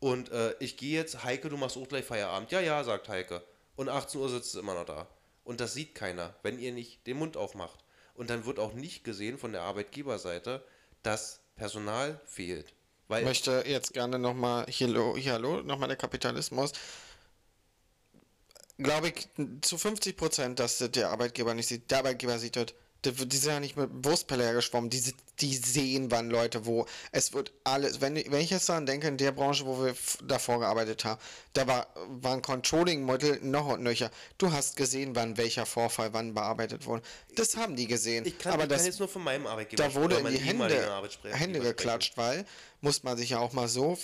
und äh, ich gehe jetzt, Heike, du machst auch gleich Feierabend. Ja, ja, sagt Heike. Und 18 Uhr sitzt sie immer noch da. Und das sieht keiner, wenn ihr nicht den Mund aufmacht. Und dann wird auch nicht gesehen von der Arbeitgeberseite, dass Personal fehlt. Weil ich möchte jetzt gerne nochmal, hier, hier hallo, nochmal der Kapitalismus. Glaube ich zu 50 Prozent, dass der Arbeitgeber nicht sieht. Der Arbeitgeber sieht das die, die sind ja nicht mit Wurstpelle hergeschwommen, die, die sehen, wann Leute wo. Es wird alles, wenn, wenn ich jetzt daran denke, in der Branche, wo wir davor gearbeitet haben, da war, waren Controlling-Model noch und nöcher. Du hast gesehen, wann welcher Vorfall wann bearbeitet wurde. Das haben die gesehen. Ich kann, Aber ich das, kann jetzt nur von meinem Arbeitgeber Da wurde in die Hände, Hände geklatscht, weil, muss man sich ja auch mal so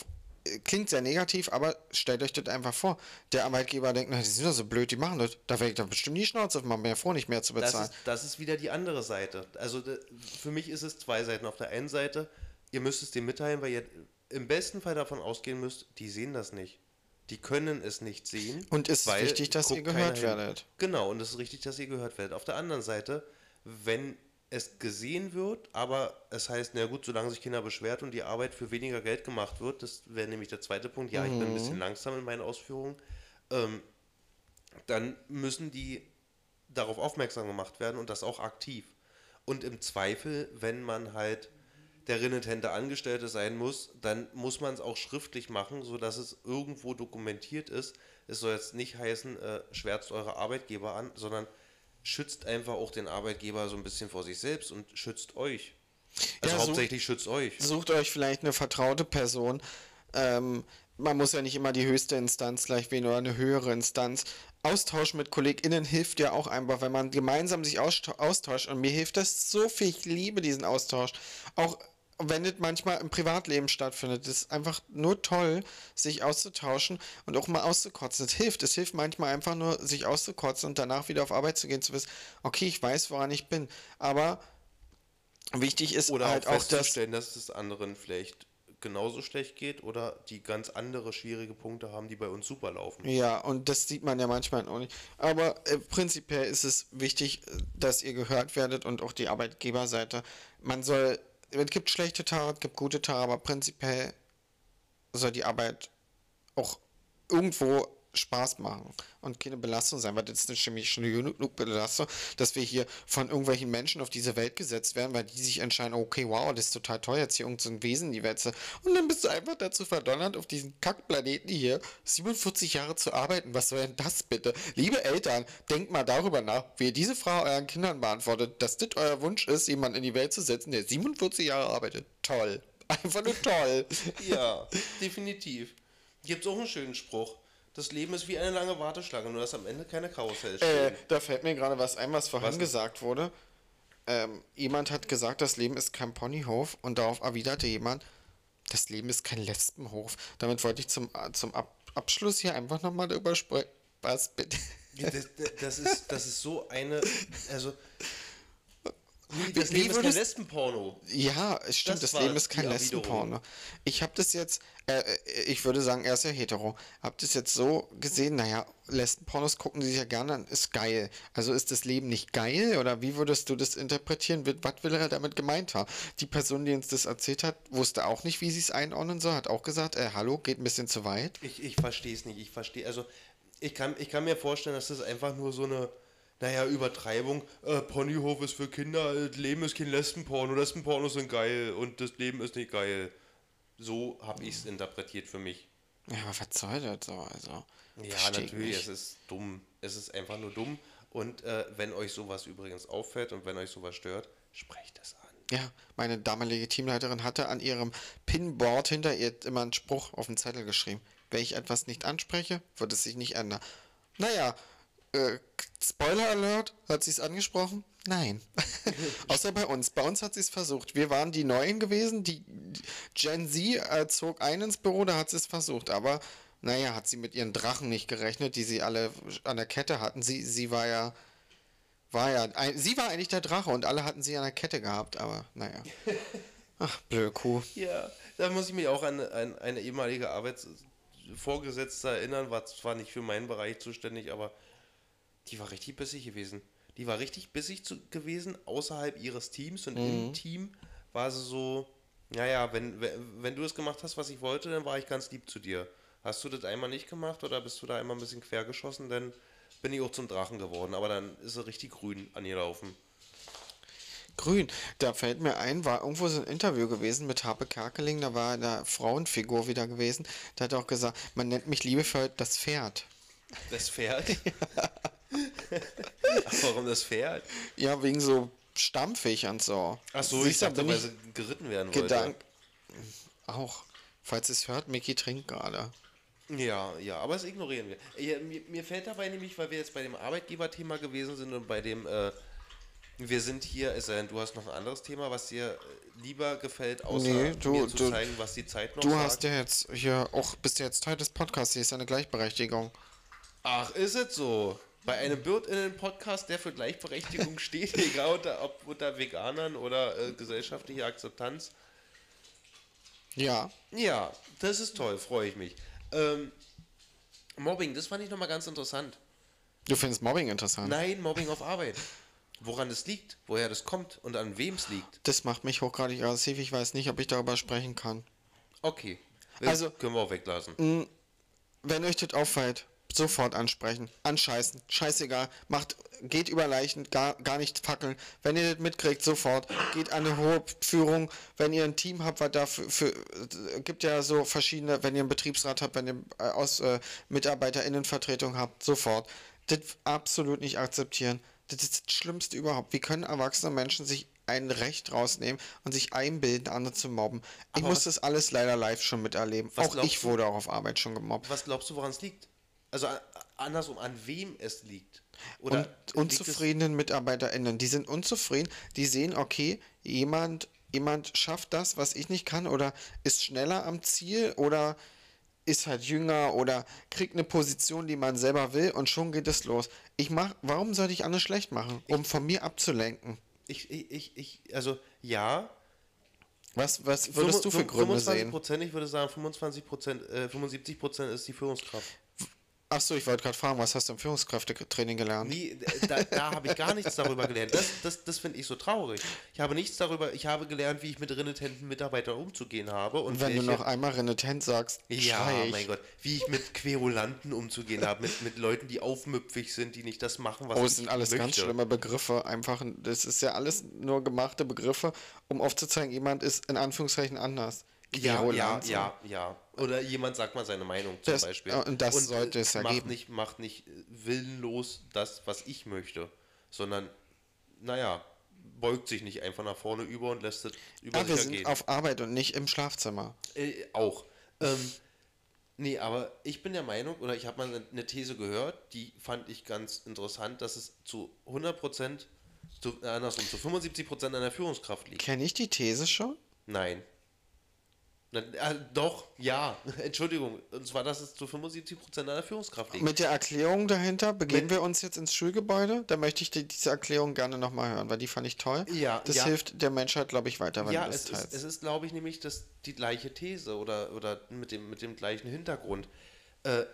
klingt sehr negativ, aber stellt euch das einfach vor. Der Arbeitgeber denkt, na, die sind doch so blöd, die machen das. Da werde ich doch bestimmt die Schnauze auf, mehr vor, nicht mehr zu bezahlen. Das ist, das ist wieder die andere Seite. Also für mich ist es zwei Seiten. Auf der einen Seite, ihr müsst es dem mitteilen, weil ihr im besten Fall davon ausgehen müsst, die sehen das nicht. Die können es nicht sehen. Und es ist wichtig, dass ihr gehört werdet. Genau, und es ist richtig, dass ihr gehört werdet. Auf der anderen Seite, wenn es gesehen wird, aber es heißt, na gut, solange sich Kinder beschwert und die Arbeit für weniger Geld gemacht wird, das wäre nämlich der zweite Punkt, ja, mhm. ich bin ein bisschen mhm. langsam in meinen Ausführungen, ähm, dann müssen die darauf aufmerksam gemacht werden und das auch aktiv. Und im Zweifel, wenn man halt der renitente Angestellte sein muss, dann muss man es auch schriftlich machen, sodass es irgendwo dokumentiert ist. Es soll jetzt nicht heißen, äh, schwärzt eure Arbeitgeber an, sondern schützt einfach auch den Arbeitgeber so ein bisschen vor sich selbst und schützt euch. Also ja, hauptsächlich sucht, schützt euch. Sucht euch vielleicht eine vertraute Person. Ähm, man muss ja nicht immer die höchste Instanz gleich wählen oder eine höhere Instanz. Austausch mit KollegInnen hilft ja auch einfach, wenn man gemeinsam sich austauscht. Und mir hilft das so viel. Ich liebe diesen Austausch. Auch wenn es manchmal im Privatleben stattfindet. Es ist einfach nur toll, sich auszutauschen und auch mal auszukotzen. Es hilft. Es hilft manchmal einfach nur, sich auszukotzen und danach wieder auf Arbeit zu gehen, zu wissen, okay, ich weiß, woran ich bin. Aber wichtig ist oder halt auch, auch dass, dass es anderen vielleicht genauso schlecht geht oder die ganz andere schwierige Punkte haben, die bei uns super laufen. Ja, und das sieht man ja manchmal auch nicht. Aber äh, prinzipiell ist es wichtig, dass ihr gehört werdet und auch die Arbeitgeberseite. Man soll es gibt schlechte Tage, es gibt gute Tage, aber prinzipiell soll die Arbeit auch irgendwo Spaß machen und keine Belastung sein, weil das ist eine chemische genug Belastung, dass wir hier von irgendwelchen Menschen auf diese Welt gesetzt werden, weil die sich entscheiden, okay, wow, das ist total toll, jetzt hier irgendein so Wesen in die Welt zu. Und dann bist du einfach dazu verdonnert, auf diesen Kackplaneten hier 47 Jahre zu arbeiten. Was soll denn das bitte? Liebe Eltern, denkt mal darüber nach, wie ihr diese Frage euren Kindern beantwortet, dass das euer Wunsch ist, jemanden in die Welt zu setzen, der 47 Jahre arbeitet. Toll. Einfach nur toll. ja, definitiv. Gibt es auch einen schönen Spruch das Leben ist wie eine lange Warteschlange, nur dass am Ende keine Karussell stehen. Äh, da fällt mir gerade was ein, was vorhin was gesagt wurde. Ähm, jemand hat gesagt, das Leben ist kein Ponyhof und darauf erwiderte jemand, das Leben ist kein Lesbenhof. Damit wollte ich zum, zum Ab Abschluss hier einfach nochmal darüber sprechen. Was bitte? Das, das, ist, das ist so eine, also das Leben ist kein Lesbenporno. Ja, es stimmt, das, das Leben ist kein Lesbenporno. Ich habe das jetzt, äh, ich würde sagen, er ist ja hetero. Hab das jetzt so gesehen, naja, Lesbenpornos gucken sie sich ja gerne an, ist geil. Also ist das Leben nicht geil oder wie würdest du das interpretieren? Was will er damit gemeint haben? Die Person, die uns das erzählt hat, wusste auch nicht, wie sie es einordnen soll, hat auch gesagt, äh, hallo, geht ein bisschen zu weit. Ich, ich verstehe es nicht, ich verstehe, also ich kann, ich kann mir vorstellen, dass das einfach nur so eine naja, Übertreibung, äh, Ponyhof ist für Kinder, Leben ist kein Lesbenporno, Lesbenpornos sind geil und das Leben ist nicht geil. So habe ich es interpretiert für mich. Ja, aber was soll das so? Also, Ja, natürlich, es ist dumm. Es ist einfach nur dumm. Und äh, wenn euch sowas übrigens auffällt und wenn euch sowas stört, sprecht es an. Ja, meine damalige Teamleiterin hatte an ihrem Pinboard hinter ihr immer einen Spruch auf den Zettel geschrieben. Wenn ich etwas nicht anspreche, wird es sich nicht ändern. Naja, äh, Spoiler Alert, hat sie es angesprochen? Nein. Außer bei uns. Bei uns hat sie es versucht. Wir waren die Neuen gewesen. Die Gen Z äh, zog ein ins Büro, da hat sie es versucht. Aber naja, hat sie mit ihren Drachen nicht gerechnet, die sie alle an der Kette hatten. Sie, sie war ja war ja, ein, sie war eigentlich der Drache und alle hatten sie an der Kette gehabt, aber naja. Ach, blöde Kuh. Ja, da muss ich mich auch an, an eine ehemalige Arbeitsvorgesetzte erinnern, war zwar nicht für meinen Bereich zuständig, aber die war richtig bissig gewesen. Die war richtig bissig zu, gewesen außerhalb ihres Teams und im Team war sie so, naja, wenn, wenn, du es gemacht hast, was ich wollte, dann war ich ganz lieb zu dir. Hast du das einmal nicht gemacht oder bist du da einmal ein bisschen quer geschossen, dann bin ich auch zum Drachen geworden, aber dann ist sie richtig grün angelaufen. Grün, da fällt mir ein, war irgendwo so ein Interview gewesen mit Harpe Kerkeling, da war eine Frauenfigur wieder gewesen. Da hat er auch gesagt, man nennt mich liebevoll das Pferd. Das Pferd? Ach, warum das Pferd? Ja, wegen so stampfig und so. Ach so, Siehst ich dachte, weil sie geritten werden wollte. Gedank auch. Falls es hört, Mickey trinkt gerade. Ja, ja, aber das ignorieren wir. Ja, mir, mir fällt dabei nämlich, weil wir jetzt bei dem Arbeitgeberthema gewesen sind und bei dem, äh, wir sind hier, es sei denn, du hast noch ein anderes Thema, was dir äh, lieber gefällt, außer Nee, du- mir zu du- zeigen, was die Zeit noch Du sagt. hast ja jetzt hier auch, bist ja jetzt Teil des Podcasts, hier ist eine Gleichberechtigung. Ach, ist es so? Bei einem BirdInnen-Podcast, der für Gleichberechtigung steht, egal unter, ob unter Veganern oder äh, gesellschaftliche Akzeptanz. Ja, Ja, das ist toll, freue ich mich. Ähm, Mobbing, das fand ich nochmal ganz interessant. du findest Mobbing interessant. Nein, Mobbing auf Arbeit. Woran das liegt, woher das kommt und an wem es liegt. Das macht mich hochgradig aggressiv. Ich weiß nicht, ob ich darüber sprechen kann. Okay. Das Also- können wir auch weglassen. Wenn euch das auffällt, sofort ansprechen. Anscheißen. Scheißegal. Macht, geht über Leichen, gar, gar nicht fackeln. Wenn ihr das mitkriegt, sofort. Geht an eine hohe Führung. Wenn ihr ein Team habt, was da für, für äh, gibt ja so verschiedene, wenn ihr einen Betriebsrat habt, wenn ihr äh, aus äh, MitarbeiterInnenvertretung habt, sofort. Das absolut nicht akzeptieren. Das ist das Schlimmste überhaupt. Wie können erwachsene Menschen sich ein Recht rausnehmen und sich einbilden, andere zu mobben? Ich Aber muss was- das alles leider live schon miterleben. Auch ich wurde auch auf Arbeit schon gemobbt. Was glaubst du, woran es liegt? Also andersrum, an wem es liegt? Oder und unzufriedenen MitarbeiterInnen. Die sind unzufrieden, die sehen, okay, jemand, jemand schafft das, was ich nicht kann, oder ist schneller am Ziel oder ist halt jünger oder kriegt eine Position, die man selber will und schon geht es los. Ich mach, warum sollte ich alles schlecht machen, um von mir abzulenken? Ich, ich, ich, ich, also ja. Was, was würdest du für Gründe 25 sehen? Prozent, ich würde sagen 25 Prozent, äh, 75 Prozent ist die Führungskraft. Achso, ich wollte gerade fragen, was hast du im Führungskräftetraining gelernt? Nie, da, da habe ich gar nichts darüber gelernt. Das, das, das finde ich so traurig. Ich habe nichts darüber, ich habe gelernt, wie ich mit renitenten Mitarbeitern umzugehen habe. Und Wenn du noch einmal renitent sagst, Ja, ich. mein Gott. Wie ich mit Querulanten umzugehen habe, mit, mit Leuten, die aufmüpfig sind, die nicht das machen, was Oh, ich es sind alles möchte. ganz schlimme Begriffe. Einfach, das ist ja alles nur gemachte Begriffe, um aufzuzeigen, jemand ist in Anführungszeichen anders. Ja, ja, ja, ja. Oder jemand sagt mal seine Meinung zum Das- Beispiel. und das sollte es ja macht geben. Nicht, macht nicht willenlos das, was ich möchte, sondern, naja, beugt sich nicht einfach nach vorne über und lässt es über Ja, wir sich sind ergehen. auf Arbeit und nicht im Schlafzimmer. Äh, auch. Ähm, nee, aber ich bin der Meinung, oder ich habe mal eine These gehört, die fand ich ganz interessant, dass es zu 100%, zu, äh, andersrum, zu 75% an der Führungskraft liegt. Kenne ich die These schon? Nein. Äh, doch, ja. Entschuldigung. Und zwar, dass es zu 75% an der Führungskraft liegt. Mit der Erklärung dahinter begeben wir uns jetzt ins Schulgebäude. Da möchte ich die, diese Erklärung gerne nochmal hören, weil die fand ich toll. Ja, das ja. hilft der Menschheit, glaube ich, weiter, wenn ja, es teilst. ist, es ist, glaube ich, nämlich das, die gleiche These oder, oder mit, dem, mit dem gleichen Hintergrund. Äh,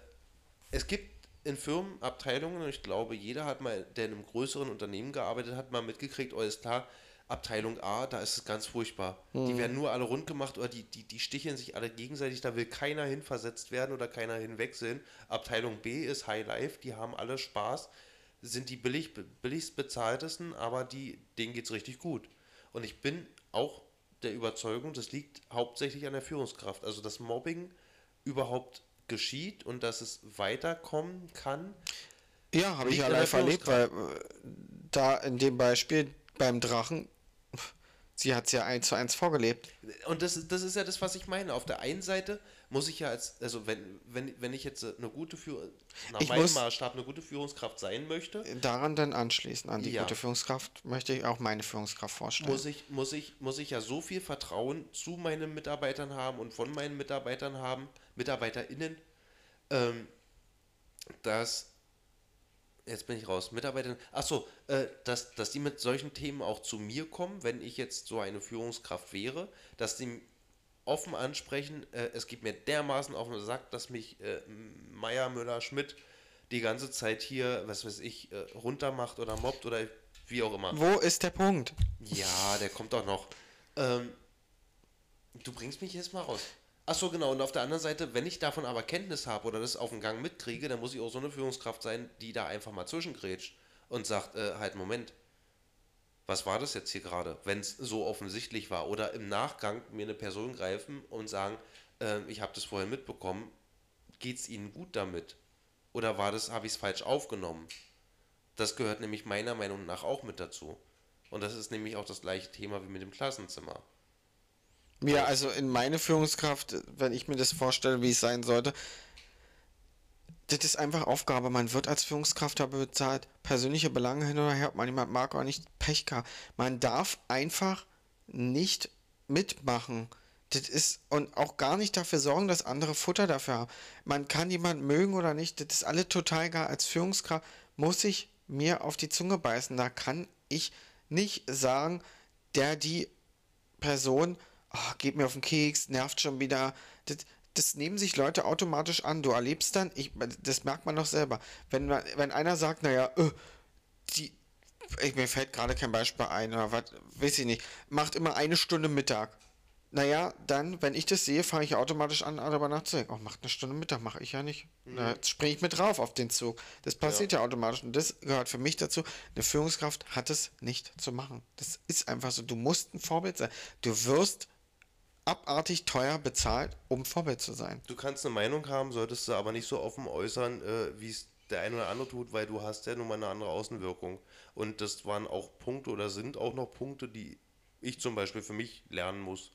es gibt in Firmen Abteilungen, und ich glaube, jeder hat mal, der in einem größeren Unternehmen gearbeitet hat, mal mitgekriegt, oh, ist klar, Abteilung A, da ist es ganz furchtbar. Mhm. Die werden nur alle rund gemacht oder die, die, die sticheln sich alle gegenseitig, da will keiner hinversetzt werden oder keiner hinwechseln. Abteilung B ist High Life, die haben alle Spaß, sind die billig, billigst bezahltesten, aber die, denen geht es richtig gut. Und ich bin auch der Überzeugung, das liegt hauptsächlich an der Führungskraft. Also dass Mobbing überhaupt geschieht und dass es weiterkommen kann. Ja, habe ich ja der live erlebt, weil äh, da in dem Beispiel beim Drachen, sie hat es ja eins zu eins vorgelebt. Und das, das ist ja das, was ich meine. Auf der einen Seite muss ich ja als, also wenn, wenn, wenn ich jetzt eine gute Führung, nach Ich meinem Maßstab eine gute Führungskraft sein möchte, Daran dann anschließen, an die Ja. gute Führungskraft, möchte ich auch meine Führungskraft vorstellen. muss ich, muss, ich, muss ich ja so viel Vertrauen zu meinen Mitarbeitern haben und von meinen Mitarbeitern haben, MitarbeiterInnen, ähm, dass jetzt bin ich raus, Mitarbeiter, achso, äh, dass, dass die mit solchen Themen auch zu mir kommen, wenn ich jetzt so eine Führungskraft wäre, dass die offen ansprechen, äh, es gibt mir dermaßen auf den Sack, dass mich äh, Meier, Müller, Schmidt die ganze Zeit hier, was weiß ich, äh, runtermacht oder mobbt oder wie auch immer. Wo ist der Punkt? Ja, der kommt doch noch. Ähm, du bringst mich jetzt mal raus. Achso, genau. Und auf der anderen Seite, wenn ich davon aber Kenntnis habe oder das auf dem Gang mitkriege, dann muss ich auch so eine Führungskraft sein, die da einfach mal zwischengrätscht und sagt, äh, halt, Moment, was war das jetzt hier gerade, wenn es so offensichtlich war? Oder im Nachgang mir eine Person greifen und sagen, ähm, ich habe das vorher mitbekommen, geht es Ihnen gut damit? Oder war das, habe ich es falsch aufgenommen? Das gehört nämlich meiner Meinung nach auch mit dazu. Und das ist nämlich auch das gleiche Thema wie mit dem Klassenzimmer. Ja, also in meine Führungskraft, wenn ich mir das vorstelle, wie es sein sollte, das ist einfach Aufgabe. Man wird als Führungskraft dafür bezahlt. Persönliche Belange hin oder her, ob man jemand mag oder nicht, Pech gehabt. Man darf einfach nicht mitmachen. Das ist und auch gar nicht dafür sorgen, dass andere Futter dafür haben. Man kann jemanden mögen oder nicht, das ist alle total egal. Als Führungskraft muss ich mir auf die Zunge beißen. Da kann ich nicht sagen, der, die Person, oh, geht mir auf den Keks, nervt schon wieder. Das, das nehmen sich Leute automatisch an. Du erlebst dann, ich, das merkt man doch selber. Wenn, man, wenn einer sagt, naja, äh, die, ich, mir fällt gerade kein Beispiel ein, oder was, weiß ich nicht, macht immer eine Stunde Mittag. Naja, dann, wenn ich das sehe, fange ich automatisch an, darüber nachzudenken. Oh, macht eine Stunde Mittag, mache ich ja nicht. Na, jetzt springe ich mit drauf auf den Zug. Das passiert ja. automatisch. Und das gehört für mich dazu. Eine Führungskraft hat es nicht zu machen. Das ist einfach so. Du musst ein Vorbild sein. Du wirst abartig teuer bezahlt, um Vorbild zu sein. Du kannst eine Meinung haben, solltest du aber nicht so offen äußern, äh, wie es der eine oder andere tut, weil du hast ja nun mal eine andere Außenwirkung. Und das waren auch Punkte oder sind auch noch Punkte, die ich zum Beispiel für mich lernen muss.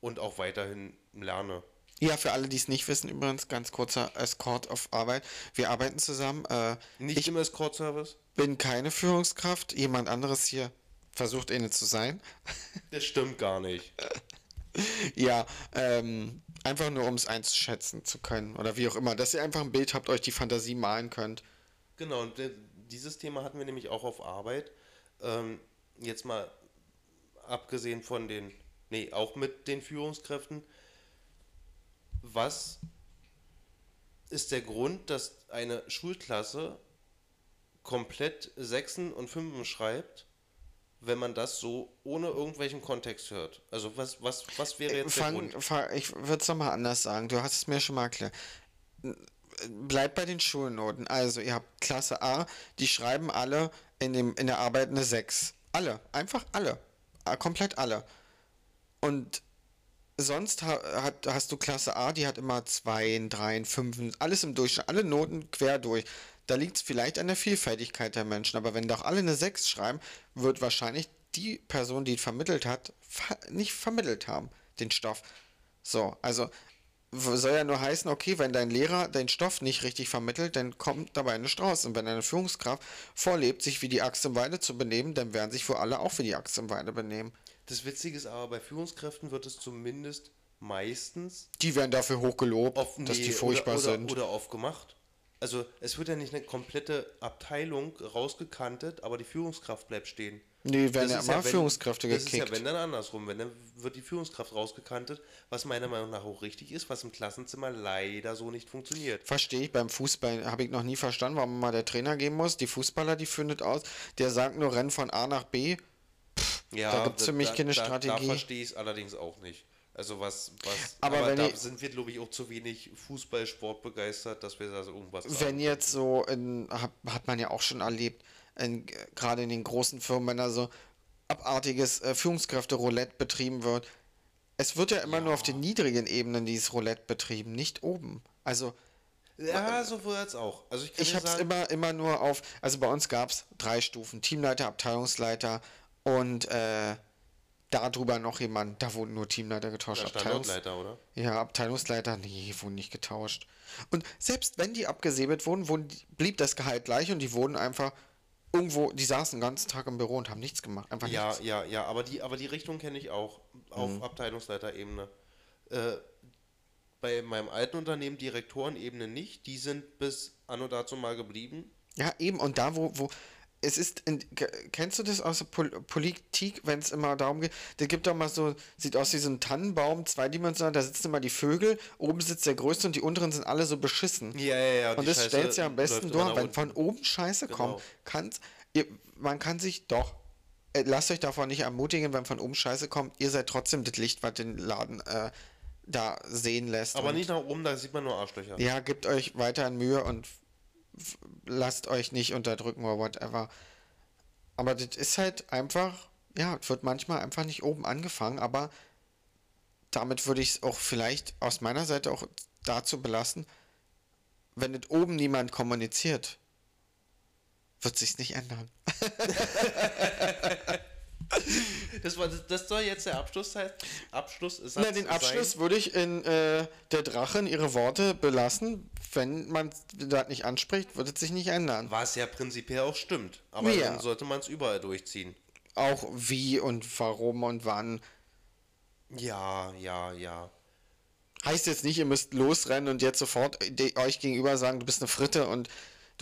Und auch weiterhin lerne. Ja, für alle, die es nicht wissen, übrigens ganz kurzer Escort auf Arbeit. Wir arbeiten zusammen. Äh, Nicht ich im Escort-Service? bin keine Führungskraft. Jemand anderes hier versucht eine zu sein. Das stimmt gar nicht. Ja, ähm, einfach nur um es einschätzen zu können. Oder wie auch immer. Dass ihr einfach ein Bild habt, euch die Fantasie malen könnt. Genau, und dieses Thema hatten wir nämlich auch auf Arbeit. Ähm, jetzt mal abgesehen von den, nee, auch mit den Führungskräften. Was ist der Grund, dass eine Schulklasse komplett Sechsen und Fünfen schreibt, wenn man das so ohne irgendwelchen Kontext hört? Also was, was, was wäre jetzt der Fang, Grund? fang, ich würde es nochmal anders sagen. Du hast es mir schon mal erklärt. Bleibt bei den Schulnoten. Also, ihr habt Klasse A, die schreiben alle in, dem, in der Arbeit eine 6. Alle. Einfach alle. Komplett alle. Und sonst hast du Klasse A, die hat immer 2, 3, 5, alles im Durchschnitt, alle Noten quer durch. Da liegt es vielleicht an der Vielfältigkeit der Menschen, aber wenn doch alle eine 6 schreiben, wird wahrscheinlich die Person, die vermittelt hat, ver nicht vermittelt haben, den Stoff. So, also soll ja nur heißen, okay, wenn dein Lehrer den Stoff nicht richtig vermittelt, dann kommt dabei eine Strauß. Und wenn eine Führungskraft vorlebt, sich wie die Axt im Weide zu benehmen, dann werden sich wohl alle auch wie die Axt im Weide benehmen. Das Witzige ist aber, bei Führungskräften wird es zumindest meistens Die werden dafür hochgelobt, dass die furchtbar oder, oder, sind. Oder oft gemacht. Also es wird ja nicht eine komplette Abteilung rausgekantet, aber die Führungskraft bleibt stehen. nee, werden ja immer wenn- Führungskräfte Das ist gekickt. ja wenn dann andersrum. Wenn dann wird die Führungskraft rausgekantet, was meiner Meinung nach auch richtig ist, was im Klassenzimmer leider so nicht funktioniert. Verstehe ich, beim Fußball habe ich noch nie verstanden, warum mal der Trainer gehen muss. Die Fußballer, die findet aus, der sagt nur, renn von A nach B. Ja, Da gibt's für mich keine Da, Strategie. verstehe ich es allerdings auch nicht. Also was, was Aber wenn da ich- sind wir, glaube ich, auch zu wenig Fußball-Sport begeistert, dass wir da so irgendwas Wenn jetzt so, in, hat, hat man ja auch schon erlebt, gerade in den großen Firmen, wenn da so abartiges äh, Führungskräfte-Roulette betrieben wird. Es wird ja immer nur auf den niedrigen Ebenen dieses Roulette betrieben, nicht oben. Also Ja, so wird's auch. Also ich ich habe es immer, immer nur auf, also bei uns gab es drei Stufen, Teamleiter, Abteilungsleiter und äh, darüber noch jemand, da wurden nur Teamleiter getauscht. der Abteilungs Standortleiter, oder? ja, Abteilungsleiter, nee, wurden nicht getauscht. Und selbst wenn die abgesäbelt wurden, wurden, blieb das Gehalt gleich und die wurden einfach irgendwo, die saßen den ganzen Tag im Büro und haben nichts gemacht. Einfach Ja, nichts. ja, ja, aber die, aber die Richtung kenne ich auch auf Mhm. Abteilungsleiterebene. Äh, bei meinem alten Unternehmen Direktorenebene nicht. Die sind bis anno dazu mal geblieben. Ja, eben, und da, wo, wo, es ist, in, ke- kennst du das aus der Pol Politik, wenn es immer darum geht, da gibt doch mal so, sieht aus wie so ein Tannenbaum, zweidimensional, da sitzen immer die Vögel, oben sitzt der Größte und die unteren sind alle so beschissen. Ja, ja, ja. Und das Scheiße stellt ja am besten durch, wenn von oben Scheiße kommt, Genau. kann's, ihr, man kann sich doch, äh, lasst euch davon nicht ermutigen, wenn von oben Scheiße kommt, ihr seid trotzdem das Licht, was den Laden äh, da sehen lässt. Aber nicht nach oben, da sieht man nur Arschlöcher. Ja, gebt euch weiterhin Mühe und lasst euch nicht unterdrücken oder whatever. Aber das ist halt einfach, ja, es wird manchmal einfach nicht oben angefangen, aber damit würde ich es auch vielleicht aus meiner Seite auch dazu belassen, wenn es oben niemand kommuniziert, wird sich's nicht ändern. Das, war, das soll jetzt der Abschluss sein. Abschluss ist Na, den Abschluss würde ich in äh, der Drachen ihre Worte belassen. Wenn man das nicht anspricht, wird es sich nicht ändern. Was ja prinzipiell auch stimmt. Aber Ja. dann sollte man es überall durchziehen. Auch wie und warum und wann. Ja, ja, ja. Heißt jetzt nicht, ihr müsst losrennen und jetzt sofort de- euch gegenüber sagen, du bist eine Fritte und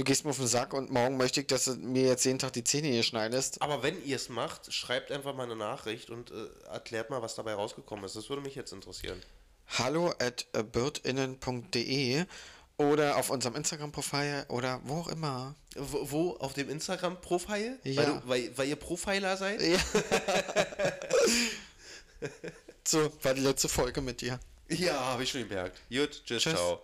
du gehst mir auf den Sack und morgen möchte ich, dass du mir jetzt jeden Tag die Zähne hier schneidest. Aber wenn ihr es macht, schreibt einfach mal eine Nachricht und äh, erklärt mal, was dabei rausgekommen ist. Das würde mich jetzt interessieren. Hallo at äh, birdinnen.de oder auf unserem Instagram-Profil oder wo auch immer. Wo, wo? Auf dem Instagram-Profil? Ja. Weil, du, weil, weil ihr Profiler seid? Ja. so, war die letzte Folge mit dir. Ja, habe ich schon gemerkt. Gut, tschüss, Tschüss. ciao.